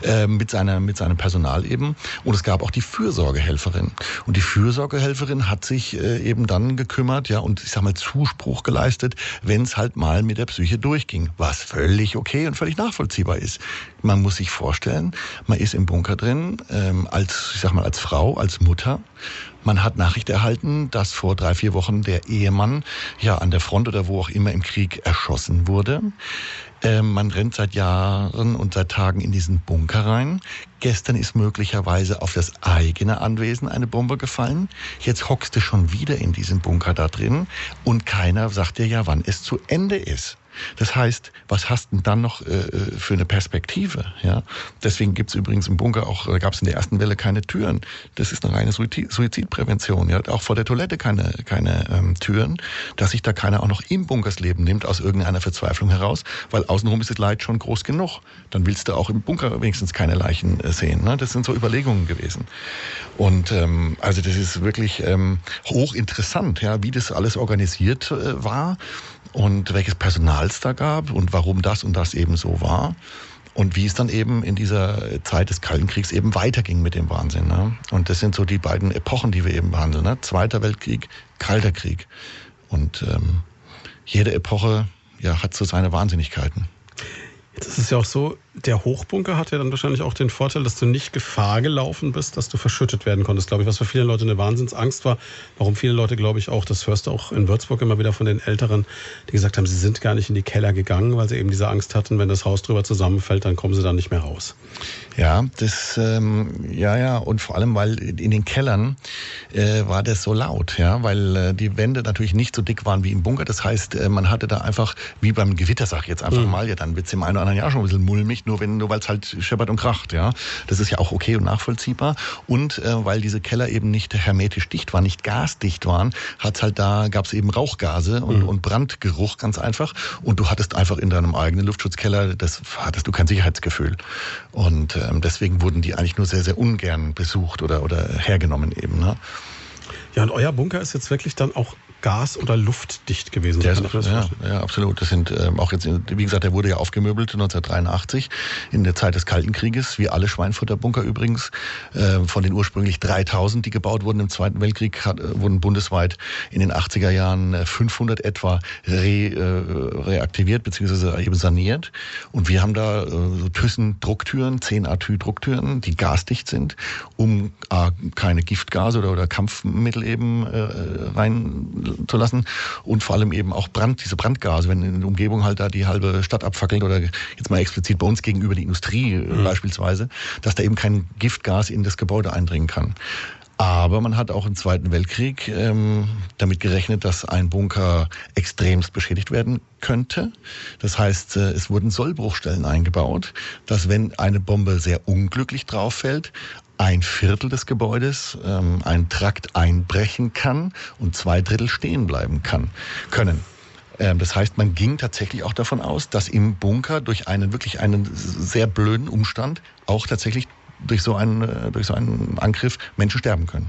äh, mit, seiner, mit seinem Personal eben. Und es gab auch die Fürsorgehelferin. Und die Fürsorgehelferin hat sich äh, eben dann gekümmert, ja, und ich sag mal Zuspruch geleistet, wenn es halt mal mit der Psyche durchging. Was völlig okay und völlig nachvollziehbar ist. Man muss sich vorstellen, man ist im Bunker drin, ähm, als, ich sag mal, als Frau, als Mutter. Man hat Nachricht erhalten, dass vor drei, vier Wochen der Ehemann ja an der Front oder wo auch immer im Krieg erschossen wurde. Ähm, man rennt seit Jahren und seit Tagen in diesen Bunker rein. Gestern ist möglicherweise auf das eigene Anwesen eine Bombe gefallen. Jetzt hockst du schon wieder in diesem Bunker da drin und keiner sagt dir ja, wann es zu Ende ist. Das heißt, was hast denn dann noch äh, äh, für eine Perspektive? Ja? Deswegen gibt es übrigens im Bunker auch, da gab es in der ersten Welle keine Türen. Das ist eine reine Suizidprävention. Ja? Auch vor der Toilette keine, keine ähm, Türen, dass sich da keiner auch noch im Bunkersleben nimmt aus irgendeiner Verzweiflung heraus, weil außenrum ist das Leid schon groß genug. Dann willst du auch im Bunker wenigstens keine Leichen äh, sehen. Ne? Das sind so Überlegungen gewesen. Und ähm, also das ist wirklich ähm, hochinteressant, ja, wie das alles organisiert äh, war und welches Personal es da gab und warum das und das eben so war. Und wie es dann eben in dieser Zeit des Kalten Kriegs eben weiterging mit dem Wahnsinn. Ne? Und das sind so die beiden Epochen, die wir eben behandeln. Ne? Zweiter Weltkrieg, Kalter Krieg. Und ähm, jede Epoche ja, hat so seine Wahnsinnigkeiten. Jetzt ist es ja auch so, der Hochbunker hat ja dann wahrscheinlich auch den Vorteil, dass du nicht Gefahr gelaufen bist, dass du verschüttet werden konntest, glaube ich, was für viele Leute eine Wahnsinnsangst war. Warum viele Leute, glaube ich, auch, das hörst du auch in Würzburg immer wieder von den Älteren, die gesagt haben, sie sind gar nicht in die Keller gegangen, weil sie eben diese Angst hatten, wenn das Haus drüber zusammenfällt, dann kommen sie da nicht mehr raus. Ja, das, ähm, ja, ja, und vor allem, weil in den Kellern äh, war das so laut, ja, weil äh, die Wände natürlich nicht so dick waren wie im Bunker. Das heißt, äh, man hatte da einfach, wie beim Gewitter, sag ich jetzt einfach mhm. mal, ja, dann wird's im einen oder anderen Jahr schon ein bisschen mulmig nicht, nur wenn, nur weil es halt scheppert und kracht, ja. Das ist ja auch okay und nachvollziehbar. Und äh, weil diese Keller eben nicht hermetisch dicht waren, nicht gasdicht waren, hat's halt da, gab's eben Rauchgase und, mhm. und Brandgeruch ganz einfach. Und du hattest einfach in deinem eigenen Luftschutzkeller, das hattest du kein Sicherheitsgefühl. Und ähm, deswegen wurden die eigentlich nur sehr, sehr ungern besucht oder, oder hergenommen eben. Ne? Ja, und euer Bunker ist jetzt wirklich dann auch gas- oder luftdicht gewesen. Der ist, ja, ja, absolut. Das sind ähm, auch jetzt, wie gesagt, der wurde ja aufgemöbelt 1983 in der Zeit des Kalten Krieges, wie alle Schweinfurter Bunker übrigens. Äh, von den ursprünglich 3000, die gebaut wurden im Zweiten Weltkrieg, hat, äh, wurden bundesweit in den 80er Jahren 500 äh, etwa re, äh, reaktiviert bzw. eben saniert. Und wir haben da äh, so Thyssen-Drucktüren, 10 Atü-Drucktüren, die gasdicht sind, um äh, keine Giftgase oder, oder Kampfmittel eben äh, rein zu lassen und vor allem eben auch Brand, diese Brandgase, wenn in der Umgebung halt da die halbe Stadt abfackelt oder jetzt mal explizit bei uns gegenüber die Industrie mhm. beispielsweise, dass da eben kein Giftgas in das Gebäude eindringen kann. Aber man hat auch im Zweiten Weltkrieg ähm, damit gerechnet, dass ein Bunker extremst beschädigt werden könnte. Das heißt, äh, es wurden Sollbruchstellen eingebaut, dass wenn eine Bombe sehr unglücklich drauf fällt, ein Viertel des Gebäudes ähm, ein Trakt einbrechen kann und zwei Drittel stehen bleiben kann, können. Ähm, das heißt, man ging tatsächlich auch davon aus, dass im Bunker durch einen wirklich einen sehr blöden Umstand auch tatsächlich durch so einen, äh, durch so einen Angriff Menschen sterben können.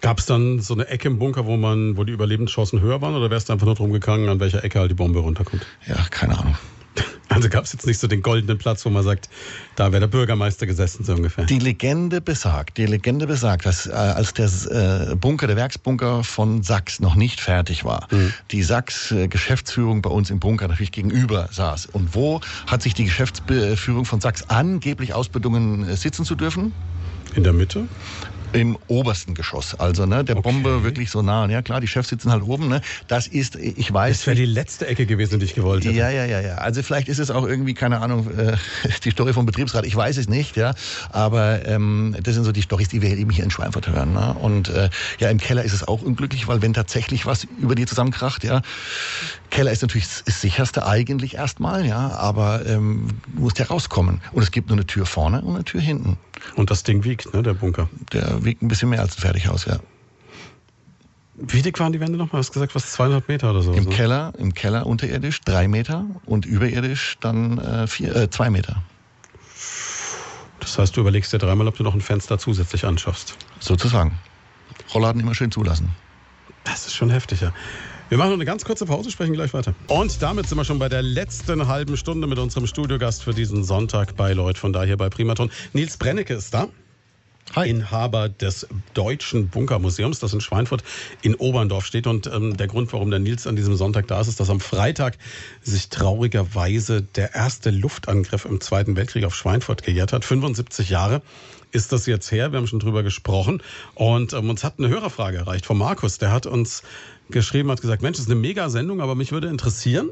Gab es dann so eine Ecke im Bunker, wo man, wo die Überlebenschancen höher waren, oder wärst du einfach nur drum gegangen, an welcher Ecke halt die Bombe runterkommt? Ja, keine Ahnung. Also gab es jetzt nicht so den goldenen Platz, wo man sagt, da wäre der Bürgermeister gesessen, so ungefähr. Die Legende besagt, die Legende besagt, dass äh, als der äh, Bunker, der Werksbunker von Sachs noch nicht fertig war, mhm. die Sachs-Geschäftsführung bei uns im Bunker natürlich gegenüber saß. Und wo hat sich die Geschäftsführung von Sachs angeblich ausbedungen, äh, sitzen zu dürfen? In der Mitte? Im obersten Geschoss, also ne, der okay. Bombe wirklich so nah. Ja klar, die Chefs sitzen halt oben. Ne. Das ist, ich weiß. Das wäre die letzte Ecke gewesen, die ich gewollt hätte. Ja, ja, ja, ja. Also vielleicht ist es auch irgendwie keine Ahnung äh, die Story vom Betriebsrat. Ich weiß es nicht, ja. Aber ähm, das sind so die Storys, die wir eben hier in Schweinfurt hören. Ne? Und äh, ja, im Keller ist es auch unglücklich, weil wenn tatsächlich was über dir zusammenkracht, ja, Keller ist natürlich das sicherste eigentlich erstmal, ja, aber ähm, du musst ja rauskommen. Und es gibt nur eine Tür vorne und eine Tür hinten. Und das Ding wiegt, ne, der Bunker? Der wiegt ein bisschen mehr als ein Fertighaus, ja. Wie dick waren die Wände nochmal? Hast du gesagt, was 200 Meter oder so? Im ne? Keller, im Keller unterirdisch drei Meter und überirdisch dann äh, vier, äh, zwei Meter. Das heißt, du überlegst dir dreimal, ob du noch ein Fenster zusätzlich anschaffst. Sozusagen. Rollladen immer schön zulassen. Das ist schon heftig, ja. Wir machen noch eine ganz kurze Pause, sprechen gleich weiter. Und damit sind wir schon bei der letzten halben Stunde mit unserem Studiogast für diesen Sonntag bei Lloyd. Von daher bei Primaton. Nils Brennecke ist da. Hi. Inhaber des Deutschen Bunkermuseums, das in Schweinfurt in Oberndorf steht. Und ähm, der Grund, warum der Nils an diesem Sonntag da ist, ist, dass am Freitag sich traurigerweise der erste Luftangriff im Zweiten Weltkrieg auf Schweinfurt gejährt hat. 75 Jahre ist das jetzt her. Wir haben schon drüber gesprochen. Und ähm, uns hat eine Hörerfrage erreicht von Markus. Der hat uns geschrieben, hat gesagt, Mensch, das ist eine Mega-Sendung, aber mich würde interessieren,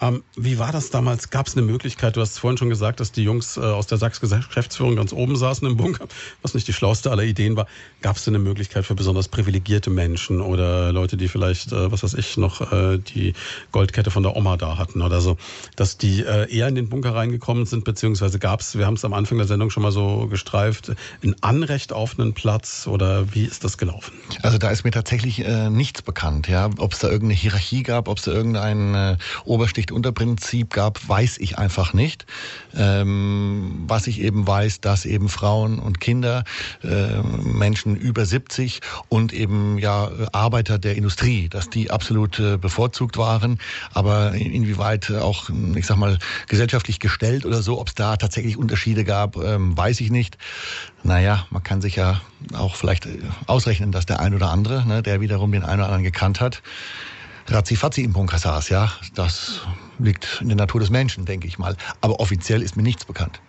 ähm, wie war das damals? Gab es eine Möglichkeit? Du hast vorhin schon gesagt, dass die Jungs äh, aus der Sachs-Geschäftsführung ganz oben saßen im Bunker, was nicht die schlauste aller Ideen war. Gab es eine Möglichkeit für besonders privilegierte Menschen oder Leute, die vielleicht, äh, was weiß ich, noch äh, die Goldkette von der Oma da hatten oder so, dass die äh, eher in den Bunker reingekommen sind, beziehungsweise gab es, wir haben es am Anfang der Sendung schon mal so gestreift, ein Anrecht auf einen Platz oder wie ist das gelaufen? Also da ist mir tatsächlich äh, nichts bekannt, ja, ob es da irgendeine Hierarchie gab, ob es da irgendein äh, Oberstich Unterprinzip gab, weiß ich einfach nicht. Ähm, was ich eben weiß, dass eben Frauen und Kinder, äh, Menschen über 70 und eben ja Arbeiter der Industrie, dass die absolut äh, bevorzugt waren. Aber inwieweit auch, ich sag mal, gesellschaftlich gestellt oder so, ob es da tatsächlich Unterschiede gab, ähm, weiß ich nicht. Naja, man kann sich ja auch vielleicht äh, ausrechnen, dass der ein oder andere, ne, der wiederum den einen oder anderen gekannt hat, Razzifatzi im Bunker saß, ja. Das liegt in der Natur des Menschen, denke ich mal. Aber offiziell ist mir nichts bekannt.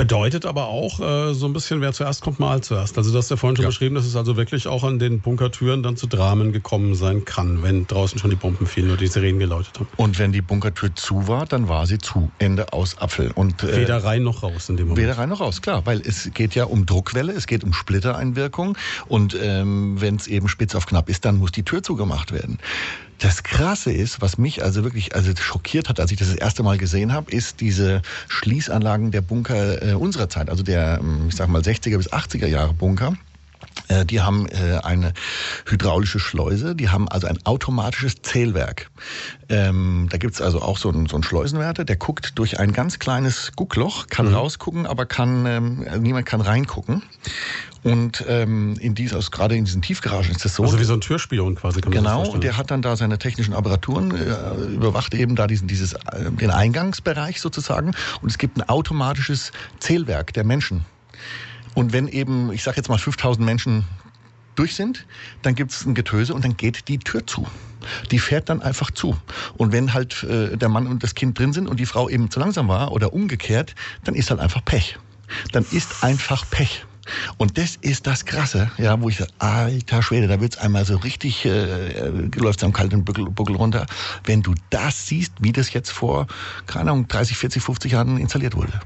Bedeutet aber auch äh, so ein bisschen, wer zuerst kommt, mal zuerst. Also du hast ja vorhin schon ja. beschrieben, dass es also wirklich auch an den Bunkertüren dann zu Dramen gekommen sein kann, wenn draußen schon die Bomben fielen oder die Sirenen geläutet haben. Und wenn die Bunkertür zu war, dann war sie zu. Ende aus Apfel. Und, äh, weder rein noch raus in dem Moment. Weder rein noch raus, klar. Weil es geht ja um Druckwelle, es geht um Splittereinwirkung. Und ähm, wenn es eben spitz auf knapp ist, dann muss die Tür zugemacht werden. Das Krasse ist, was mich also wirklich also schockiert hat, als ich das das erste Mal gesehen habe, ist diese Schließanlagen der Bunker äh, unserer Zeit, also der, ähm, ich sag mal, 60er bis 80er Jahre Bunker. Äh, die haben äh, eine hydraulische Schleuse, die haben also ein automatisches Zählwerk. Ähm, da gibt's also auch so einen, so einen Schleusenwärter, der guckt durch ein ganz kleines Guckloch, kann mhm. rausgucken, aber kann ähm, niemand kann reingucken. Und ähm, in dies, also gerade in diesen Tiefgaragen ist das so. Also wie so ein Türspion quasi. Kann man genau, und der hat dann da seine technischen Apparaturen, äh, überwacht eben da diesen, dieses, äh, den Eingangsbereich sozusagen. Und es gibt ein automatisches Zählwerk der Menschen. Und wenn eben, ich sage jetzt mal 5000 Menschen durch sind, dann gibt es ein Getöse und dann geht die Tür zu. Die fährt dann einfach zu. Und wenn halt äh, der Mann und das Kind drin sind und die Frau eben zu langsam war oder umgekehrt, dann ist halt einfach Pech. Dann ist einfach Pech. Und das ist das Krasse, ja, wo ich sage, alter Schwede, da wird's einmal so richtig, äh, äh läuft am kalten Buckel, Buckel runter, wenn du das siehst, wie das jetzt vor, keine Ahnung, 30, 40, 50 Jahren installiert wurde.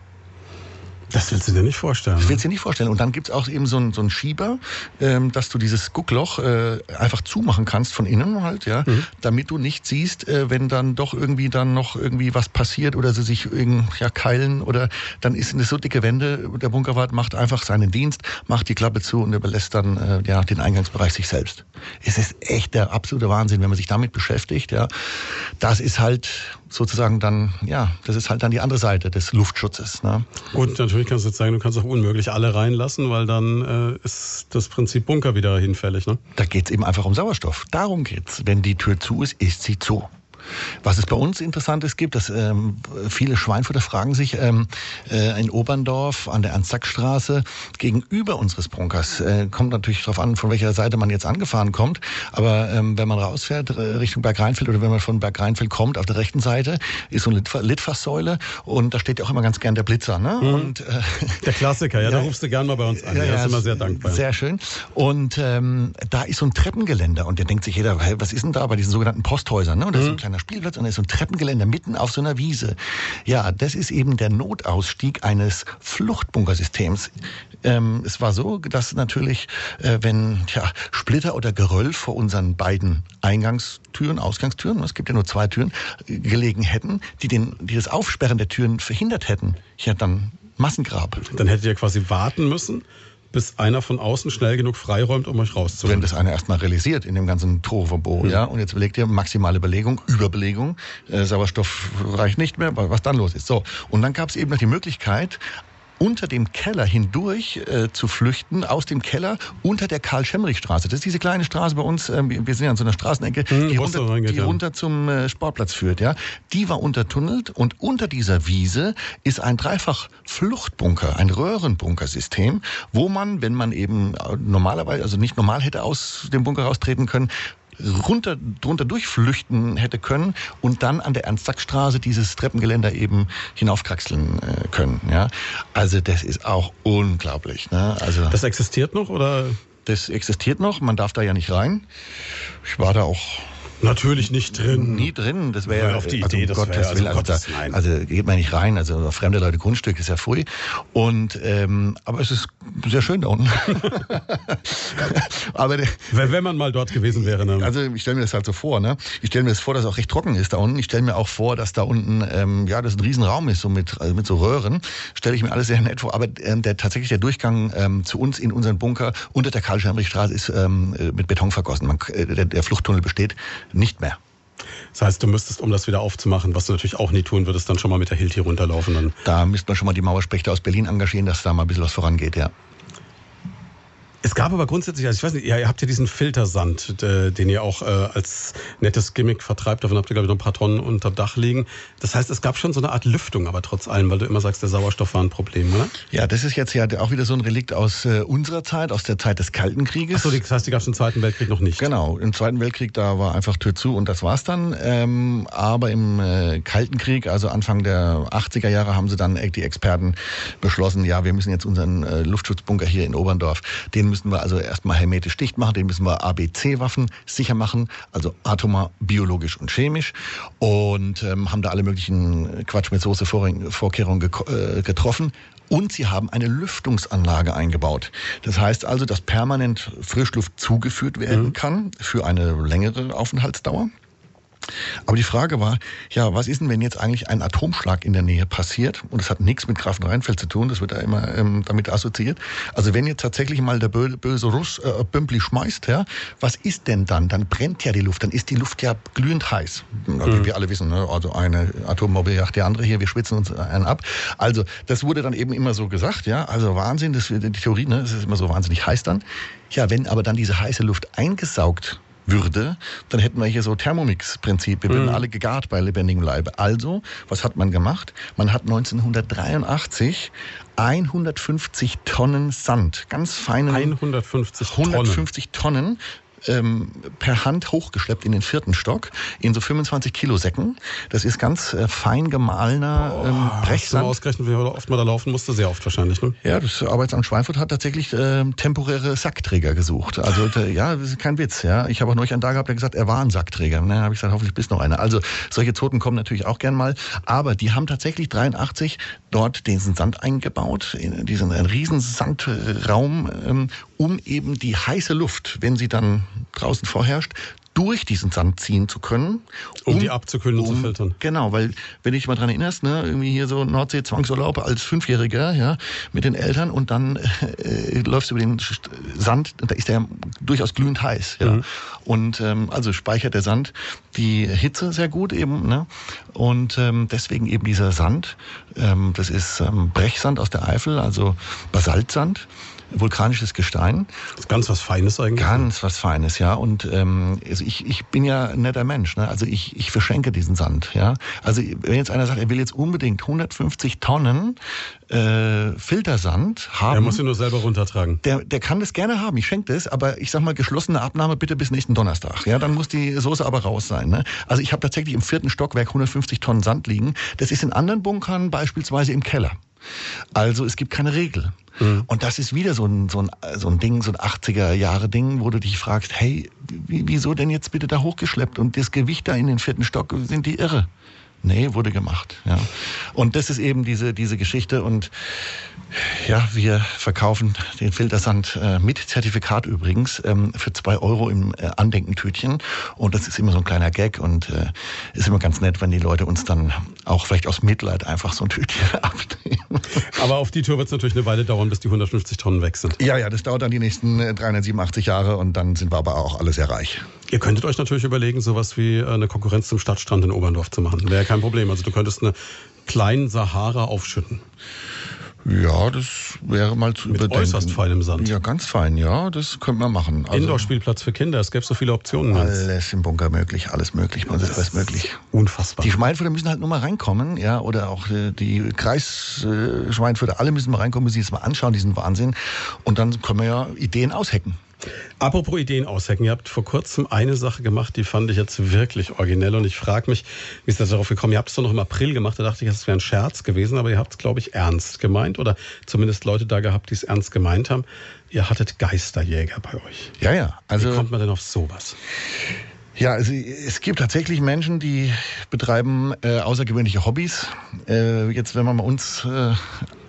Das willst du dir nicht vorstellen. Das willst du dir nicht vorstellen. Und dann gibt's auch eben so einen so einen Schieber, ähm, dass du dieses Guckloch äh, einfach zumachen kannst von innen halt, ja, mhm. damit du nicht siehst, äh, wenn dann doch irgendwie dann noch irgendwie was passiert oder sie sich irgendwie ja, keilen oder dann ist eine so dicke Wände. Der Bunkerwart macht einfach seinen Dienst, macht die Klappe zu und überlässt dann äh, ja den Eingangsbereich sich selbst. Es ist echt der absolute Wahnsinn, wenn man sich damit beschäftigt. Ja, das ist halt sozusagen dann, ja, das ist halt dann die andere Seite des Luftschutzes. Ne? Und natürlich kannst du jetzt sagen, du kannst auch unmöglich alle reinlassen, weil dann äh, ist das Prinzip Bunker wieder hinfällig. Ne? Da geht es eben einfach um Sauerstoff. Darum geht's. Wenn die Tür zu ist, ist sie zu. Was es bei uns Interessantes gibt, dass ähm, viele Schweinfurter fragen sich ähm, äh, in Oberndorf an der Ernst-Sack-Straße gegenüber unseres Bunkers. Äh, kommt natürlich darauf an, von welcher Seite man jetzt angefahren kommt. Aber ähm, wenn man rausfährt äh, Richtung Bergrheinfeld oder wenn man von Bergrheinfeld kommt, auf der rechten Seite ist so eine Litfaßsäule und da steht ja auch immer ganz gern der Blitzer. Ne? Mhm. Und, äh, der Klassiker, ja, ja, da rufst du gern mal bei uns an. Ja, ja, ist immer sehr dankbar. Sehr schön. Und ähm, da ist so ein Treppengeländer und da denkt sich jeder, hey, was ist denn da bei diesen sogenannten Posthäusern? Ne? Und das mhm. ist ein kleiner kleiner Spielplatz und da ist so ein Treppengeländer mitten auf so einer Wiese. Ja, das ist eben der Notausstieg eines Fluchtbunkersystems. Ähm, es war so, dass natürlich, äh, wenn ja, Splitter oder Geröll vor unseren beiden Eingangstüren, Ausgangstüren, es gibt ja nur zwei Türen, gelegen hätten, die, den, die das Aufsperren der Türen verhindert hätten. Ja, dann Massengrab. Dann hättet ihr quasi warten müssen, bis einer von außen schnell genug freiräumt, um euch rauszuholen. Wenn das einer erstmal realisiert in dem ganzen Troverbo, mhm. ja, und jetzt überlegt ihr maximale Belegung, Überbelegung, äh, Sauerstoff reicht nicht mehr, was dann los ist. So, und dann gab es eben noch die Möglichkeit, unter dem Keller hindurch äh, zu flüchten, aus dem Keller unter der Karl-Schemmerich-Straße. Das ist diese kleine Straße bei uns, äh, wir sind ja an so einer Straßenecke, hm, die, runter, die runter zum äh, Sportplatz führt. Ja, Die war untertunnelt und unter dieser Wiese ist ein Dreifach-Fluchtbunker, ein Röhrenbunkersystem, wo man, wenn man eben äh, normalerweise, also nicht normal hätte aus dem Bunker raustreten können, runter, drunter durchflüchten hätte können und dann an der Ernst-Sack-Straße dieses Treppengeländer eben hinaufkraxeln äh, können. Ja? Also das ist auch unglaublich. Ne? Also, das existiert noch oder? Das existiert noch, man darf da ja nicht rein. Ich war da auch Natürlich nicht drin. Nie drin. Das wäre ja auf die also Idee, um Gottes also, also, Gottes, also, also, geht man nicht rein. Also fremde Leute Grundstück ist ja früh. Und ähm, aber es ist sehr schön da unten. aber wenn man mal dort gewesen wäre. Ne? Also ich stelle mir das halt so vor. Ne? Ich stelle mir das vor, dass es auch recht trocken ist da unten. Ich stelle mir auch vor, dass da unten ähm, ja das ein Riesenraum ist, so mit also mit so Röhren. Stelle ich mir alles sehr nett vor. Aber ähm, der tatsächlich der Durchgang ähm, zu uns in unseren Bunker unter der Karl-Schemrich-Straße ist ähm, mit Beton vergossen. Man, äh, der, der Fluchttunnel besteht nicht mehr. Das heißt, du müsstest, um das wieder aufzumachen, was du natürlich auch nie tun würdest, dann schon mal mit der Hilti runterlaufen. Da müsste man schon mal die Mauerspechte aus Berlin engagieren, dass da mal ein bisschen was vorangeht, ja. Es gab aber grundsätzlich, also ich weiß nicht, ihr habt ja diesen Filtersand, äh, den ihr auch äh, als nettes Gimmick vertreibt. Davon habt ihr, glaube ich, noch ein paar Tonnen unter Dach liegen. Das heißt, es gab schon so eine Art Lüftung, aber trotz allem, weil du immer sagst, der Sauerstoff war ein Problem, oder? Ja, das ist jetzt ja auch wieder so ein Relikt aus äh, unserer Zeit, aus der Zeit des Kalten Krieges. Achso, das heißt, die gab es im Zweiten Weltkrieg noch nicht? Genau, im Zweiten Weltkrieg, da war einfach Tür zu und das war's dann. Ähm, aber im Kalten Krieg, also Anfang der 80er Jahre, haben sie dann die Experten beschlossen, ja, wir müssen jetzt unseren Luftschutzbunker hier in Oberndorf, den müssen wir also erstmal mal hermetisch dicht machen, den müssen wir ABC-Waffen sicher machen, also atomar, biologisch und chemisch. Und ähm, haben da alle möglichen Quatsch mit Soße Vorkehrungen äh, getroffen. Und sie haben eine Lüftungsanlage eingebaut. Das heißt also, dass permanent Frischluft zugeführt werden mhm. kann für eine längere Aufenthaltsdauer. Aber die Frage war, ja, was ist denn, wenn jetzt eigentlich ein Atomschlag in der Nähe passiert? Und das hat nichts mit Grafenrheinfeld zu tun, das wird da immer ähm, damit assoziiert. Also wenn jetzt tatsächlich mal der böse Russ äh, Bümpli schmeißt, ja, was ist denn dann? Dann brennt ja die Luft, dann ist die Luft ja glühend heiß. Mhm. Wie wir alle wissen, ne? also eine Atombombe jagt die andere hier, wir schwitzen uns einen ab. Also das wurde dann eben immer so gesagt, ja, also Wahnsinn, das, die Theorie, ne, es ist immer so wahnsinnig heiß dann. Ja, wenn aber dann diese heiße Luft eingesaugt würde, dann hätten wir hier so Thermomix-Prinzip. Wir würden mhm. alle gegart bei lebendigem Leibe. Also, was hat man gemacht? Man hat 1983 150 Tonnen Sand, ganz feine 150 Tonnen. 150 Tonnen ähm, per Hand hochgeschleppt in den vierten Stock in so 25 Kilo Säcken. Das ist ganz äh, fein gemahlener ähm, Brechsand. ausgerechnet, wie oft man da laufen musste, sehr oft wahrscheinlich. Ne? Ja, das Arbeitsamt Schweinfurt hat tatsächlich äh, temporäre Sackträger gesucht. Also ja, das ist kein Witz. Ja, ich habe auch neulich einen da gehabt, der gesagt, er war ein Sackträger. Na, habe ich gesagt, hoffentlich bist noch einer. Also solche Zoten kommen natürlich auch gern mal, aber die haben tatsächlich 83 dort diesen Sand eingebaut, in diesen riesen Sandraum, ähm, um eben die heiße Luft, wenn sie dann draußen vorherrscht, durch diesen Sand ziehen zu können. Um, um die abzukühlen und um, zu filtern. Genau, weil, wenn du dich mal dran erinnerst, ne, irgendwie hier so Nordsee-Zwangsurlaub als Fünfjähriger, ja, mit den Eltern und dann äh, läufst du über den Sand, da ist der durchaus glühend heiß, ja. Mhm. Und ähm, also speichert der Sand die Hitze sehr gut eben, ne? Und ähm, deswegen eben dieser Sand, ähm, das ist ähm, Brechsand aus der Eifel, also Basaltsand vulkanisches Gestein. Das ist ganz was Feines eigentlich. Ganz was Feines, ja. Und ähm, also ich, ich bin ja ein netter Mensch. Ne? Also ich, ich verschenke diesen Sand. Ja. Also wenn jetzt einer sagt, er will jetzt unbedingt 150 Tonnen äh, Filtersand haben. Er muss ihn nur selber runtertragen. Der, der kann das gerne haben. Ich schenke das, aber ich sag mal geschlossene Abnahme bitte bis nächsten Donnerstag. Ja, dann muss die Soße aber raus sein. Ne? Also ich habe tatsächlich im vierten Stockwerk 150 Tonnen Sand liegen. Das ist in anderen Bunkern beispielsweise im Keller. Also es gibt keine Regel. Mhm. Und das ist wieder so ein, so, ein, so ein Ding, so ein 80er-Jahre-Ding, wo du dich fragst, hey, wieso denn jetzt bitte da hochgeschleppt? Und das Gewicht da in den vierten Stock, sind die irre? Nee, wurde gemacht. Ja. Und das ist eben diese, diese Geschichte. Und ja, wir verkaufen den Filtersand äh, mit Zertifikat übrigens ähm, für zwei Euro im äh, Andenkentütchen. Und das ist immer so ein kleiner Gag und äh, ist immer ganz nett, wenn die Leute uns dann auch vielleicht aus Mitleid einfach so ein Tütchen abnehmen. Aber auf die Tour wird es natürlich eine Weile dauern, bis die 150 Tonnen weg sind. Ja, ja, das dauert dann die nächsten 387 äh, Jahre und dann sind wir aber auch alle sehr reich. Ihr könntet euch natürlich überlegen, sowas wie äh, eine Konkurrenz zum Stadtstrand in Oberndorf zu machen. Wäre kein Problem. Also du könntest eine kleinen Sahara aufschütten. Ja, das wäre mal zu Mit überdenken. äußerst feinem Sand. Ja, ganz fein, ja, das könnte man machen. Also Indoor-Spielplatz für Kinder, es gäbe so viele Optionen. Alles im Bunker möglich, alles möglich, uns ist alles möglich. Unfassbar. Die Schweinfurter müssen halt nur mal reinkommen, ja, oder auch äh, die Kreis-Schweinfurter, alle müssen mal reinkommen, müssen sich das mal anschauen, diesen Wahnsinn. Und dann können wir ja Ideen aushecken. Apropos Ideen aushacken, ihr habt vor kurzem eine Sache gemacht, die fand ich jetzt wirklich originell und ich frage mich, wie ist das darauf gekommen? Ihr habt es doch noch im April gemacht, da dachte ich, das wäre ein Scherz gewesen, aber ihr habt es, glaube ich, ernst gemeint oder zumindest Leute da gehabt, die es ernst gemeint haben. Ihr hattet Geisterjäger bei euch. Ja, ja. Also, wie kommt man denn auf sowas? Ja, also es gibt tatsächlich Menschen, die betreiben äh, außergewöhnliche Hobbys. Äh, jetzt, wenn man mal uns äh,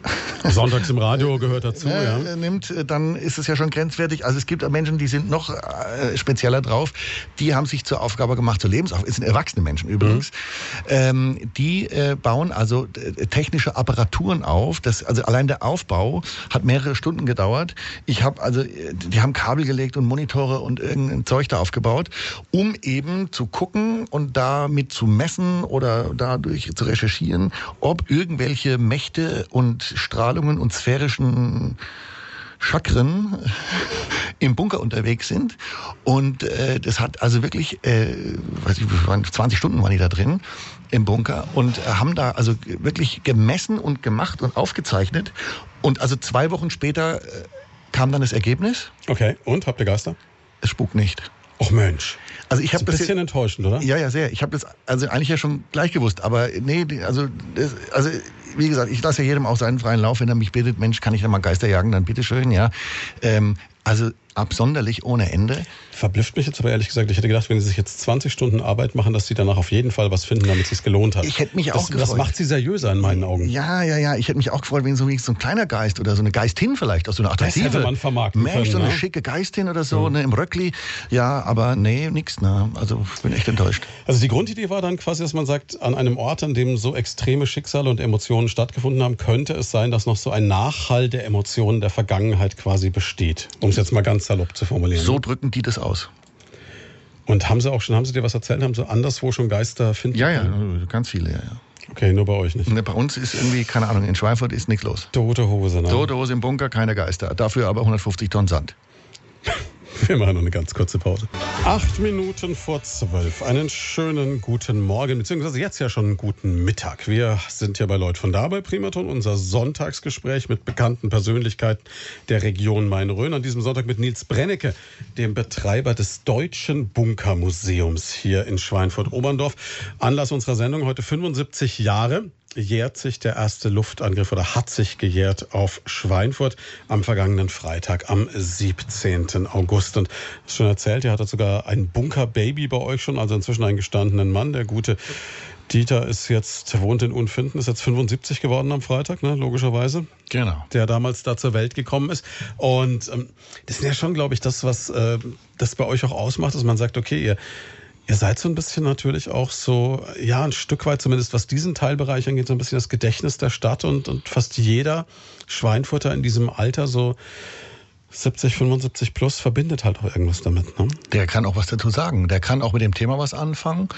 Sonntags im Radio gehört dazu, äh, ja. Nimmt, äh, dann ist es ja schon grenzwertig. Also es gibt Menschen, die sind noch äh, spezieller drauf. Die haben sich zur Aufgabe gemacht, zur Lebensaufgabe, es sind erwachsene Menschen übrigens, mhm. ähm, die äh, bauen also äh, technische Apparaturen auf. Das, also allein der Aufbau hat mehrere Stunden gedauert. Ich habe also, die haben Kabel gelegt und Monitore und irgendein Zeug da aufgebaut, um eben zu gucken und damit zu messen oder dadurch zu recherchieren, ob irgendwelche Mächte und Strahlungen und sphärischen Chakren im Bunker unterwegs sind. Und äh, das hat also wirklich, äh, weiß ich, 20 Stunden waren die da drin im Bunker und haben da also wirklich gemessen und gemacht und aufgezeichnet. Und also zwei Wochen später äh, kam dann das Ergebnis. Okay, und habt ihr Geister? Es spukt nicht. Och Mensch. Also ich habe das ein bisschen enttäuschend, oder? Ja, ja, sehr. Ich habe das also eigentlich ja schon gleich gewusst, aber nee, also das, also wie gesagt, ich lasse ja jedem auch seinen freien Lauf, wenn er mich bittet, Mensch, kann ich da mal Geister jagen, dann bitteschön, ja. Ähm, also absonderlich ohne Ende. Verblüfft mich jetzt aber ehrlich gesagt. Ich hätte gedacht, wenn Sie sich jetzt 20 Stunden Arbeit machen, dass Sie danach auf jeden Fall was finden, damit es sich gelohnt hat. Ich hätte mich das, auch gefreut. Das macht Sie seriöser in meinen Augen. Ja, ja, ja. Ich hätte mich auch gefreut, wenn so, so ein kleiner Geist oder so eine Geistin vielleicht, auch so eine attraktive. Das hätte man vermarkten Mensch, können, so eine ne? schicke Geistin oder so, ne, im Röckli. Ja, aber nee, nix. Ne. Also ich bin echt enttäuscht. Also die Grundidee war dann quasi, dass man sagt, an einem Ort, an dem so extreme Schicksale und Emotionen stattgefunden haben, könnte es sein, dass noch so ein Nachhall der Emotionen der Vergangenheit quasi besteht. Um es jetzt mal ganz salopp zu formulieren. So drücken die das aus. Und haben Sie auch schon, haben Sie dir was erzählt? Haben Sie anderswo schon Geister finden Ja, ja, ganz viele, ja, ja. Okay, nur bei euch nicht. Ne, Bei uns ist irgendwie, keine Ahnung, in Schweinfurt ist nichts los. Tote Hose, ne? Tote Hose im Bunker, keine Geister. Dafür aber 150 Tonnen Sand. Wir machen noch eine ganz kurze Pause. Acht Minuten vor zwölf. Einen schönen guten Morgen, beziehungsweise jetzt ja schon einen guten Mittag. Wir sind ja bei Leut von da bei Primaton, unser Sonntagsgespräch mit bekannten Persönlichkeiten der Region Main-Rhön. An diesem Sonntag mit Nils Brennecke, dem Betreiber des Deutschen Bunkermuseums hier in Schweinfurt-Oberndorf. Anlass unserer Sendung heute 75 Jahre jährt sich der erste Luftangriff oder hat sich gejährt auf Schweinfurt am vergangenen Freitag, am 17. August. Und das schon erzählt, ihr hattet sogar ein Bunkerbaby bei euch schon, also inzwischen einen gestandenen Mann, der gute Dieter ist jetzt, wohnt in Unfinden, ist jetzt 75 geworden am Freitag, ne, logischerweise. Genau. Der damals da zur Welt gekommen ist. Und ähm, das ist ja schon, glaube ich, das, was äh, das bei euch auch ausmacht, dass man sagt, okay, ihr Ihr seid so ein bisschen natürlich auch so, ja, ein Stück weit zumindest, was diesen Teilbereich angeht, so ein bisschen das Gedächtnis der Stadt und, und fast jeder Schweinfurter in diesem Alter so 70, 75 plus verbindet halt auch irgendwas damit. Ne? Der kann auch was dazu sagen. Der kann auch mit dem Thema was anfangen.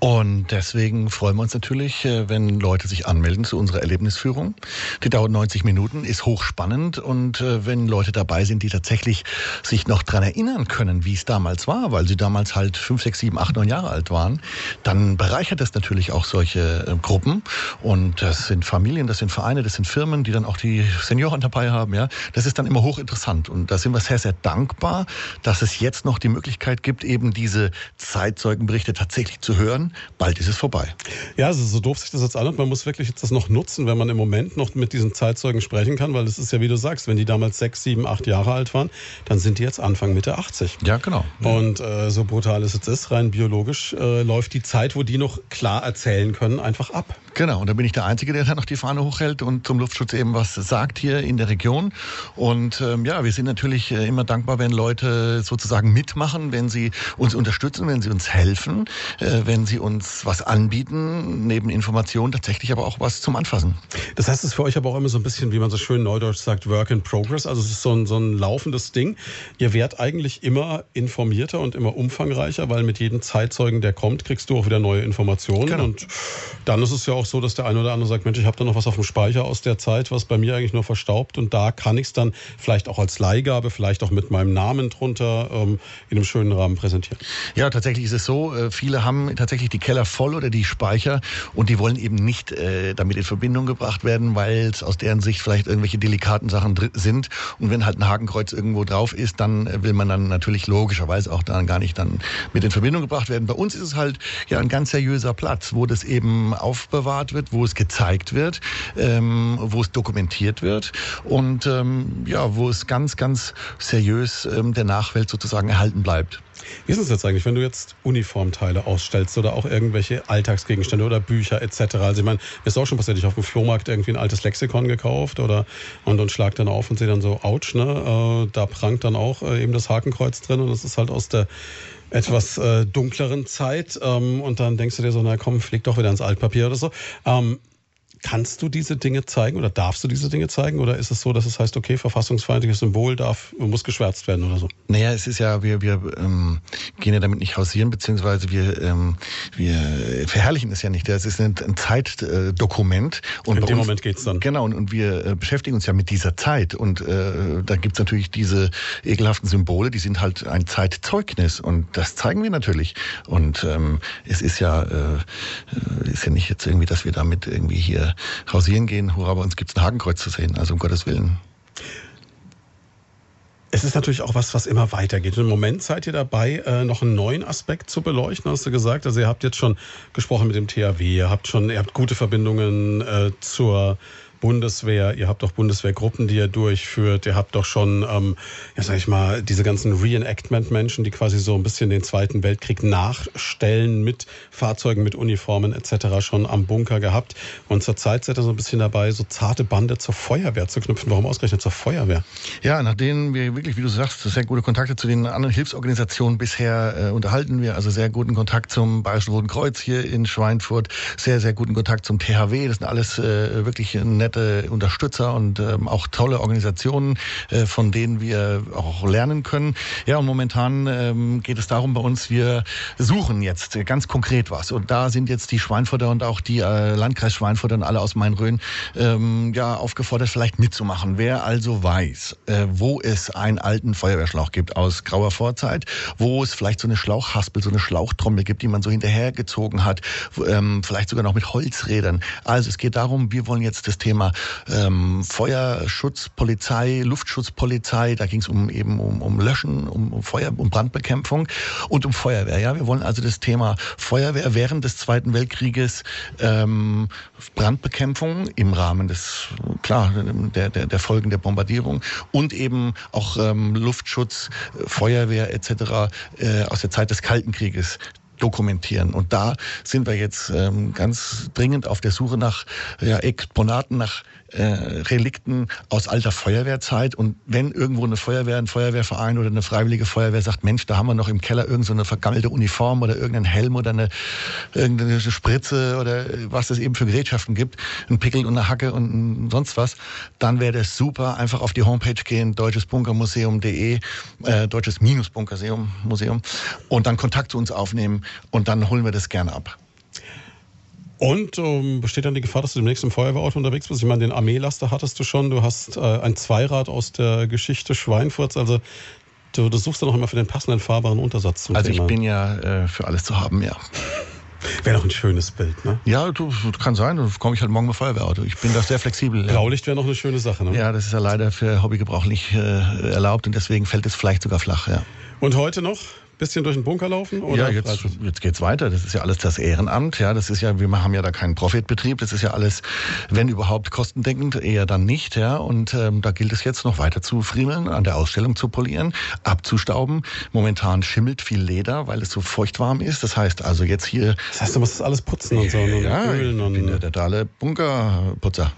Und deswegen freuen wir uns natürlich, äh, wenn Leute sich anmelden zu unserer Erlebnisführung. Die dauert 90 Minuten, ist hochspannend. Und äh, wenn Leute dabei sind, die tatsächlich sich noch dran erinnern können, wie es damals war, weil sie damals halt 5, 6, 7, 8, 9 Jahre alt waren, dann bereichert das natürlich auch solche äh, Gruppen. Und das sind Familien, das sind Vereine, das sind Firmen, die dann auch die Senioren dabei haben. Ja, Das ist dann immer hochinteressant. Und da sind wir sehr, sehr dankbar, dass es jetzt noch die Möglichkeit gibt, eben diese Zeitzeugenberichte tatsächlich zu hören. Bald ist es vorbei. Ja, also so doof sich das jetzt anhört, man muss wirklich jetzt das noch nutzen, wenn man im Moment noch mit diesen Zeitzeugen sprechen kann, weil es ist ja, wie du sagst, wenn die damals sechs, sieben, acht Jahre alt waren, dann sind die jetzt Anfang Mitte 80. Ja, genau. Und äh, so brutal es jetzt ist, rein biologisch äh, läuft die Zeit, wo die noch klar erzählen können, einfach ab. Genau, und da bin ich der Einzige, der da noch die Fahne hochhält und zum Luftschutz eben was sagt hier in der Region. Und ähm, ja, wir sind natürlich äh, immer dankbar, wenn Leute sozusagen mitmachen, wenn sie uns unterstützen, wenn sie uns helfen, äh, wenn sie uns was anbieten, neben Informationen tatsächlich aber auch was zum Anfassen. Das heißt, es ist für euch aber auch immer so ein bisschen, wie man so schön neudeutsch sagt, Work in Progress. Also es ist so ein, so ein laufendes Ding. Ihr werdet eigentlich immer informierter und immer umfangreicher, weil mit jedem Zeitzeugen, der kommt, kriegst du auch wieder neue Informationen. Genau. Und dann ist es ja auch so, dass der eine oder andere sagt, Mensch, ich habe da noch was auf dem Speicher aus der Zeit, was bei mir eigentlich nur verstaubt. Und da kann ich es dann vielleicht auch als Leihgabe, vielleicht auch mit meinem Namen drunter ähm, in einem schönen Rahmen präsentieren. Ja, tatsächlich ist es so, äh, viele haben tatsächlich die Keller voll oder die Speicher und die wollen eben nicht äh, damit in Verbindung gebracht werden, weil es aus deren Sicht vielleicht irgendwelche delikaten Sachen sind. Und wenn halt ein Hakenkreuz irgendwo drauf ist, dann äh, will man dann natürlich logischerweise auch dann gar nicht dann mit in Verbindung gebracht werden. Bei uns ist es halt ja ein ganz seriöser Platz, wo das eben aufbewahrt wird, wo es gezeigt wird, ähm, wo es dokumentiert wird und ähm, ja, wo es ganz, ganz seriös ähm, der Nachwelt sozusagen erhalten bleibt. Wie ist es jetzt eigentlich, wenn du jetzt Uniformteile ausstellst oder auch irgendwelche Alltagsgegenstände oder Bücher etc.? Also ich meine, ist auch schon passiert, ich habe auf dem Flohmarkt irgendwie ein altes Lexikon gekauft oder und, und schlag dann auf und sehe dann so, ouch, ne? Äh, da prangt dann auch äh, eben das Hakenkreuz drin und das ist halt aus der etwas äh, dunkleren Zeit ähm, und dann denkst du dir so, na komm, flieg doch wieder ins Altpapier oder so. Ähm, Kannst du diese Dinge zeigen oder darfst du diese Dinge zeigen? Oder ist es so, dass es heißt, okay, verfassungsfeindliches Symbol darf, muss geschwärzt werden oder so? Naja, es ist ja, wir, wir ähm, gehen ja damit nicht hausieren, beziehungsweise wir, ähm, wir verherrlichen es ja nicht. Das ist ein, ein Zeitdokument. Und In dem uns- Moment geht's dann. Genau, und, und wir äh, beschäftigen uns ja mit dieser Zeit. Und äh, da gibt's natürlich diese ekelhaften Symbole, die sind halt ein Zeitzeugnis. Und das zeigen wir natürlich. Und ähm, es ist ja, äh, äh, ist ja nicht jetzt irgendwie, dass wir damit irgendwie hier hausieren gehen, hurra, bei uns gibt's ein Hakenkreuz zu sehen. Also um Gottes Willen. Es ist natürlich auch was, was immer weitergeht. Im Moment seid ihr dabei, äh, noch einen neuen Aspekt zu beleuchten, hast du gesagt. Also ihr habt jetzt schon gesprochen mit dem THW, ihr habt schon, ihr habt gute Verbindungen äh, zur Bundeswehr, ihr habt doch Bundeswehrgruppen, die ihr durchführt, ihr habt doch schon, ähm, ja sag ich mal, diese ganzen Reenactment-Menschen, die quasi so ein bisschen den Zweiten Weltkrieg nachstellen mit Fahrzeugen, mit Uniformen etc. schon am Bunker gehabt. Und zurzeit seid ihr so ein bisschen dabei, so zarte Bande zur Feuerwehr zu knüpfen. Warum ausgerechnet zur Feuerwehr? Ja, nachdem wir wirklich, wie du sagst, sehr gute Kontakte zu den anderen Hilfsorganisationen bisher äh, unterhalten wir, also sehr guten Kontakt zum Bayerischen Roten Kreuz hier in Schweinfurt, sehr, sehr guten Kontakt zum THW. Das sind alles äh, wirklich nette Unterstützer und ähm, auch tolle Organisationen, äh, von denen wir auch lernen können. Ja, und momentan ähm, geht es darum bei uns, wir suchen jetzt ganz konkret was. Und da sind jetzt die Schweinfurter und auch die äh, Landkreis Schweinfurter und alle aus Main-Rhön ähm, ja, aufgefordert, vielleicht mitzumachen. Wer also weiß, äh, wo es einen alten Feuerwehrschlauch gibt aus grauer Vorzeit, wo es vielleicht so eine Schlauchhaspel, so eine Schlauchtrommel gibt, die man so hinterhergezogen hat, ähm, vielleicht sogar noch mit Holzrädern. Also es geht darum, wir wollen jetzt das Thema ähm, Feuerschutz, Polizei, Luftschutzpolizei, da ging es um eben um, um Löschen, um, um Feuer, um Brandbekämpfung und um Feuerwehr. Ja, wir wollen also das Thema Feuerwehr während des Zweiten Weltkrieges, ähm, Brandbekämpfung im Rahmen des klar der, der, der Folgen der Bombardierung und eben auch ähm, Luftschutz, Feuerwehr etc. Äh, aus der Zeit des Kalten Krieges dokumentieren. Und da sind wir jetzt ähm, ganz dringend auf der Suche nach ja, Exponaten, nach äh, Relikten aus alter Feuerwehrzeit. Und wenn irgendwo eine Feuerwehr, ein Feuerwehrverein oder eine freiwillige Feuerwehr sagt, Mensch, da haben wir noch im Keller irgendeine so vergammelte Uniform oder irgendeinen Helm oder eine, irgendeine Spritze oder was es eben für Gerätschaften gibt, ein Pickel und eine Hacke und sonst was, dann wäre das super. Einfach auf die Homepage gehen, deutschesbunkermuseum.de, äh, deutsches-bunkermuseum Museum, und dann Kontakt zu uns aufnehmen und dann holen wir das gerne ab. Und ähm, besteht dann die Gefahr, dass du demnächst im Feuerwehrauto unterwegs bist? Ich meine, den Armeelaster hattest du schon. Du hast äh, ein Zweirad aus der Geschichte Schweinfurts. Also du, du suchst dann auch immer für den passenden fahrbaren Untersatz zum also Thema. Also ich bin ja äh, für alles zu haben, ja. Wäre doch ein schönes Bild, ne? Ja, du, kann sein. Dann komme ich halt morgen mit Feuerwehrauto. Ich bin da sehr flexibel. Blaulicht wäre noch eine schöne Sache, ne? Ja, das ist ja leider für Hobbygebrauch nicht äh, erlaubt und deswegen fällt es vielleicht sogar flach, ja. Und heute noch? Bisschen durch den Bunker laufen? Oder ja, jetzt, jetzt geht's weiter. Das ist ja alles das Ehrenamt. Ja, das ist ja, wir haben ja da keinen Profitbetrieb. Das ist ja alles, wenn überhaupt, kostendeckend, eher dann nicht. Ja, und ähm, da gilt es jetzt noch weiter zu friemeln, an der Ausstellung zu polieren, abzustauben. Momentan schimmelt viel Leder, weil es so feuchtwarm ist. Das heißt also jetzt hier. Das heißt, du musst das alles putzen und so und ja, ölen und. Ich bin der totale Bunkerputzer.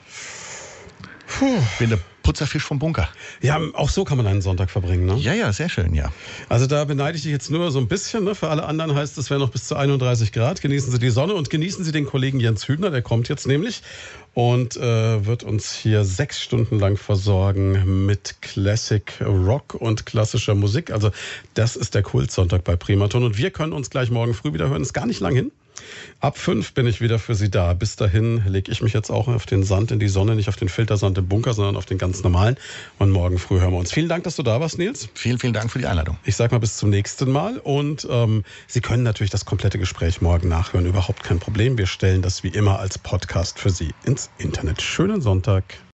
Puh. Bin der Putzerfisch vom Bunker. Ja, auch so kann man einen Sonntag verbringen, ne? Ja, ja, sehr schön, ja. Also da beneide ich dich jetzt nur so ein bisschen. Ne? Für alle anderen heißt es, wäre noch bis zu 31 Grad. Genießen Sie die Sonne und genießen Sie den Kollegen Jens Hübner, der kommt jetzt nämlich und äh, wird uns hier sechs Stunden lang versorgen mit Classic Rock und klassischer Musik. Also das ist der Kultsonntag bei Primaton und wir können uns gleich morgen früh wieder hören. Ist gar nicht lang hin. Ab fünf bin ich wieder für Sie da. Bis dahin lege ich mich jetzt auch auf den Sand in die Sonne, nicht auf den Filtersand im Bunker, sondern auf den ganz normalen. Und morgen früh hören wir uns. Vielen Dank, dass du da warst, Nils. Vielen, vielen Dank für die Einladung. Ich sage mal bis zum nächsten Mal. Und ähm, Sie können natürlich das komplette Gespräch morgen nachhören. Überhaupt kein Problem. Wir stellen das wie immer als Podcast für Sie ins Internet. Schönen Sonntag.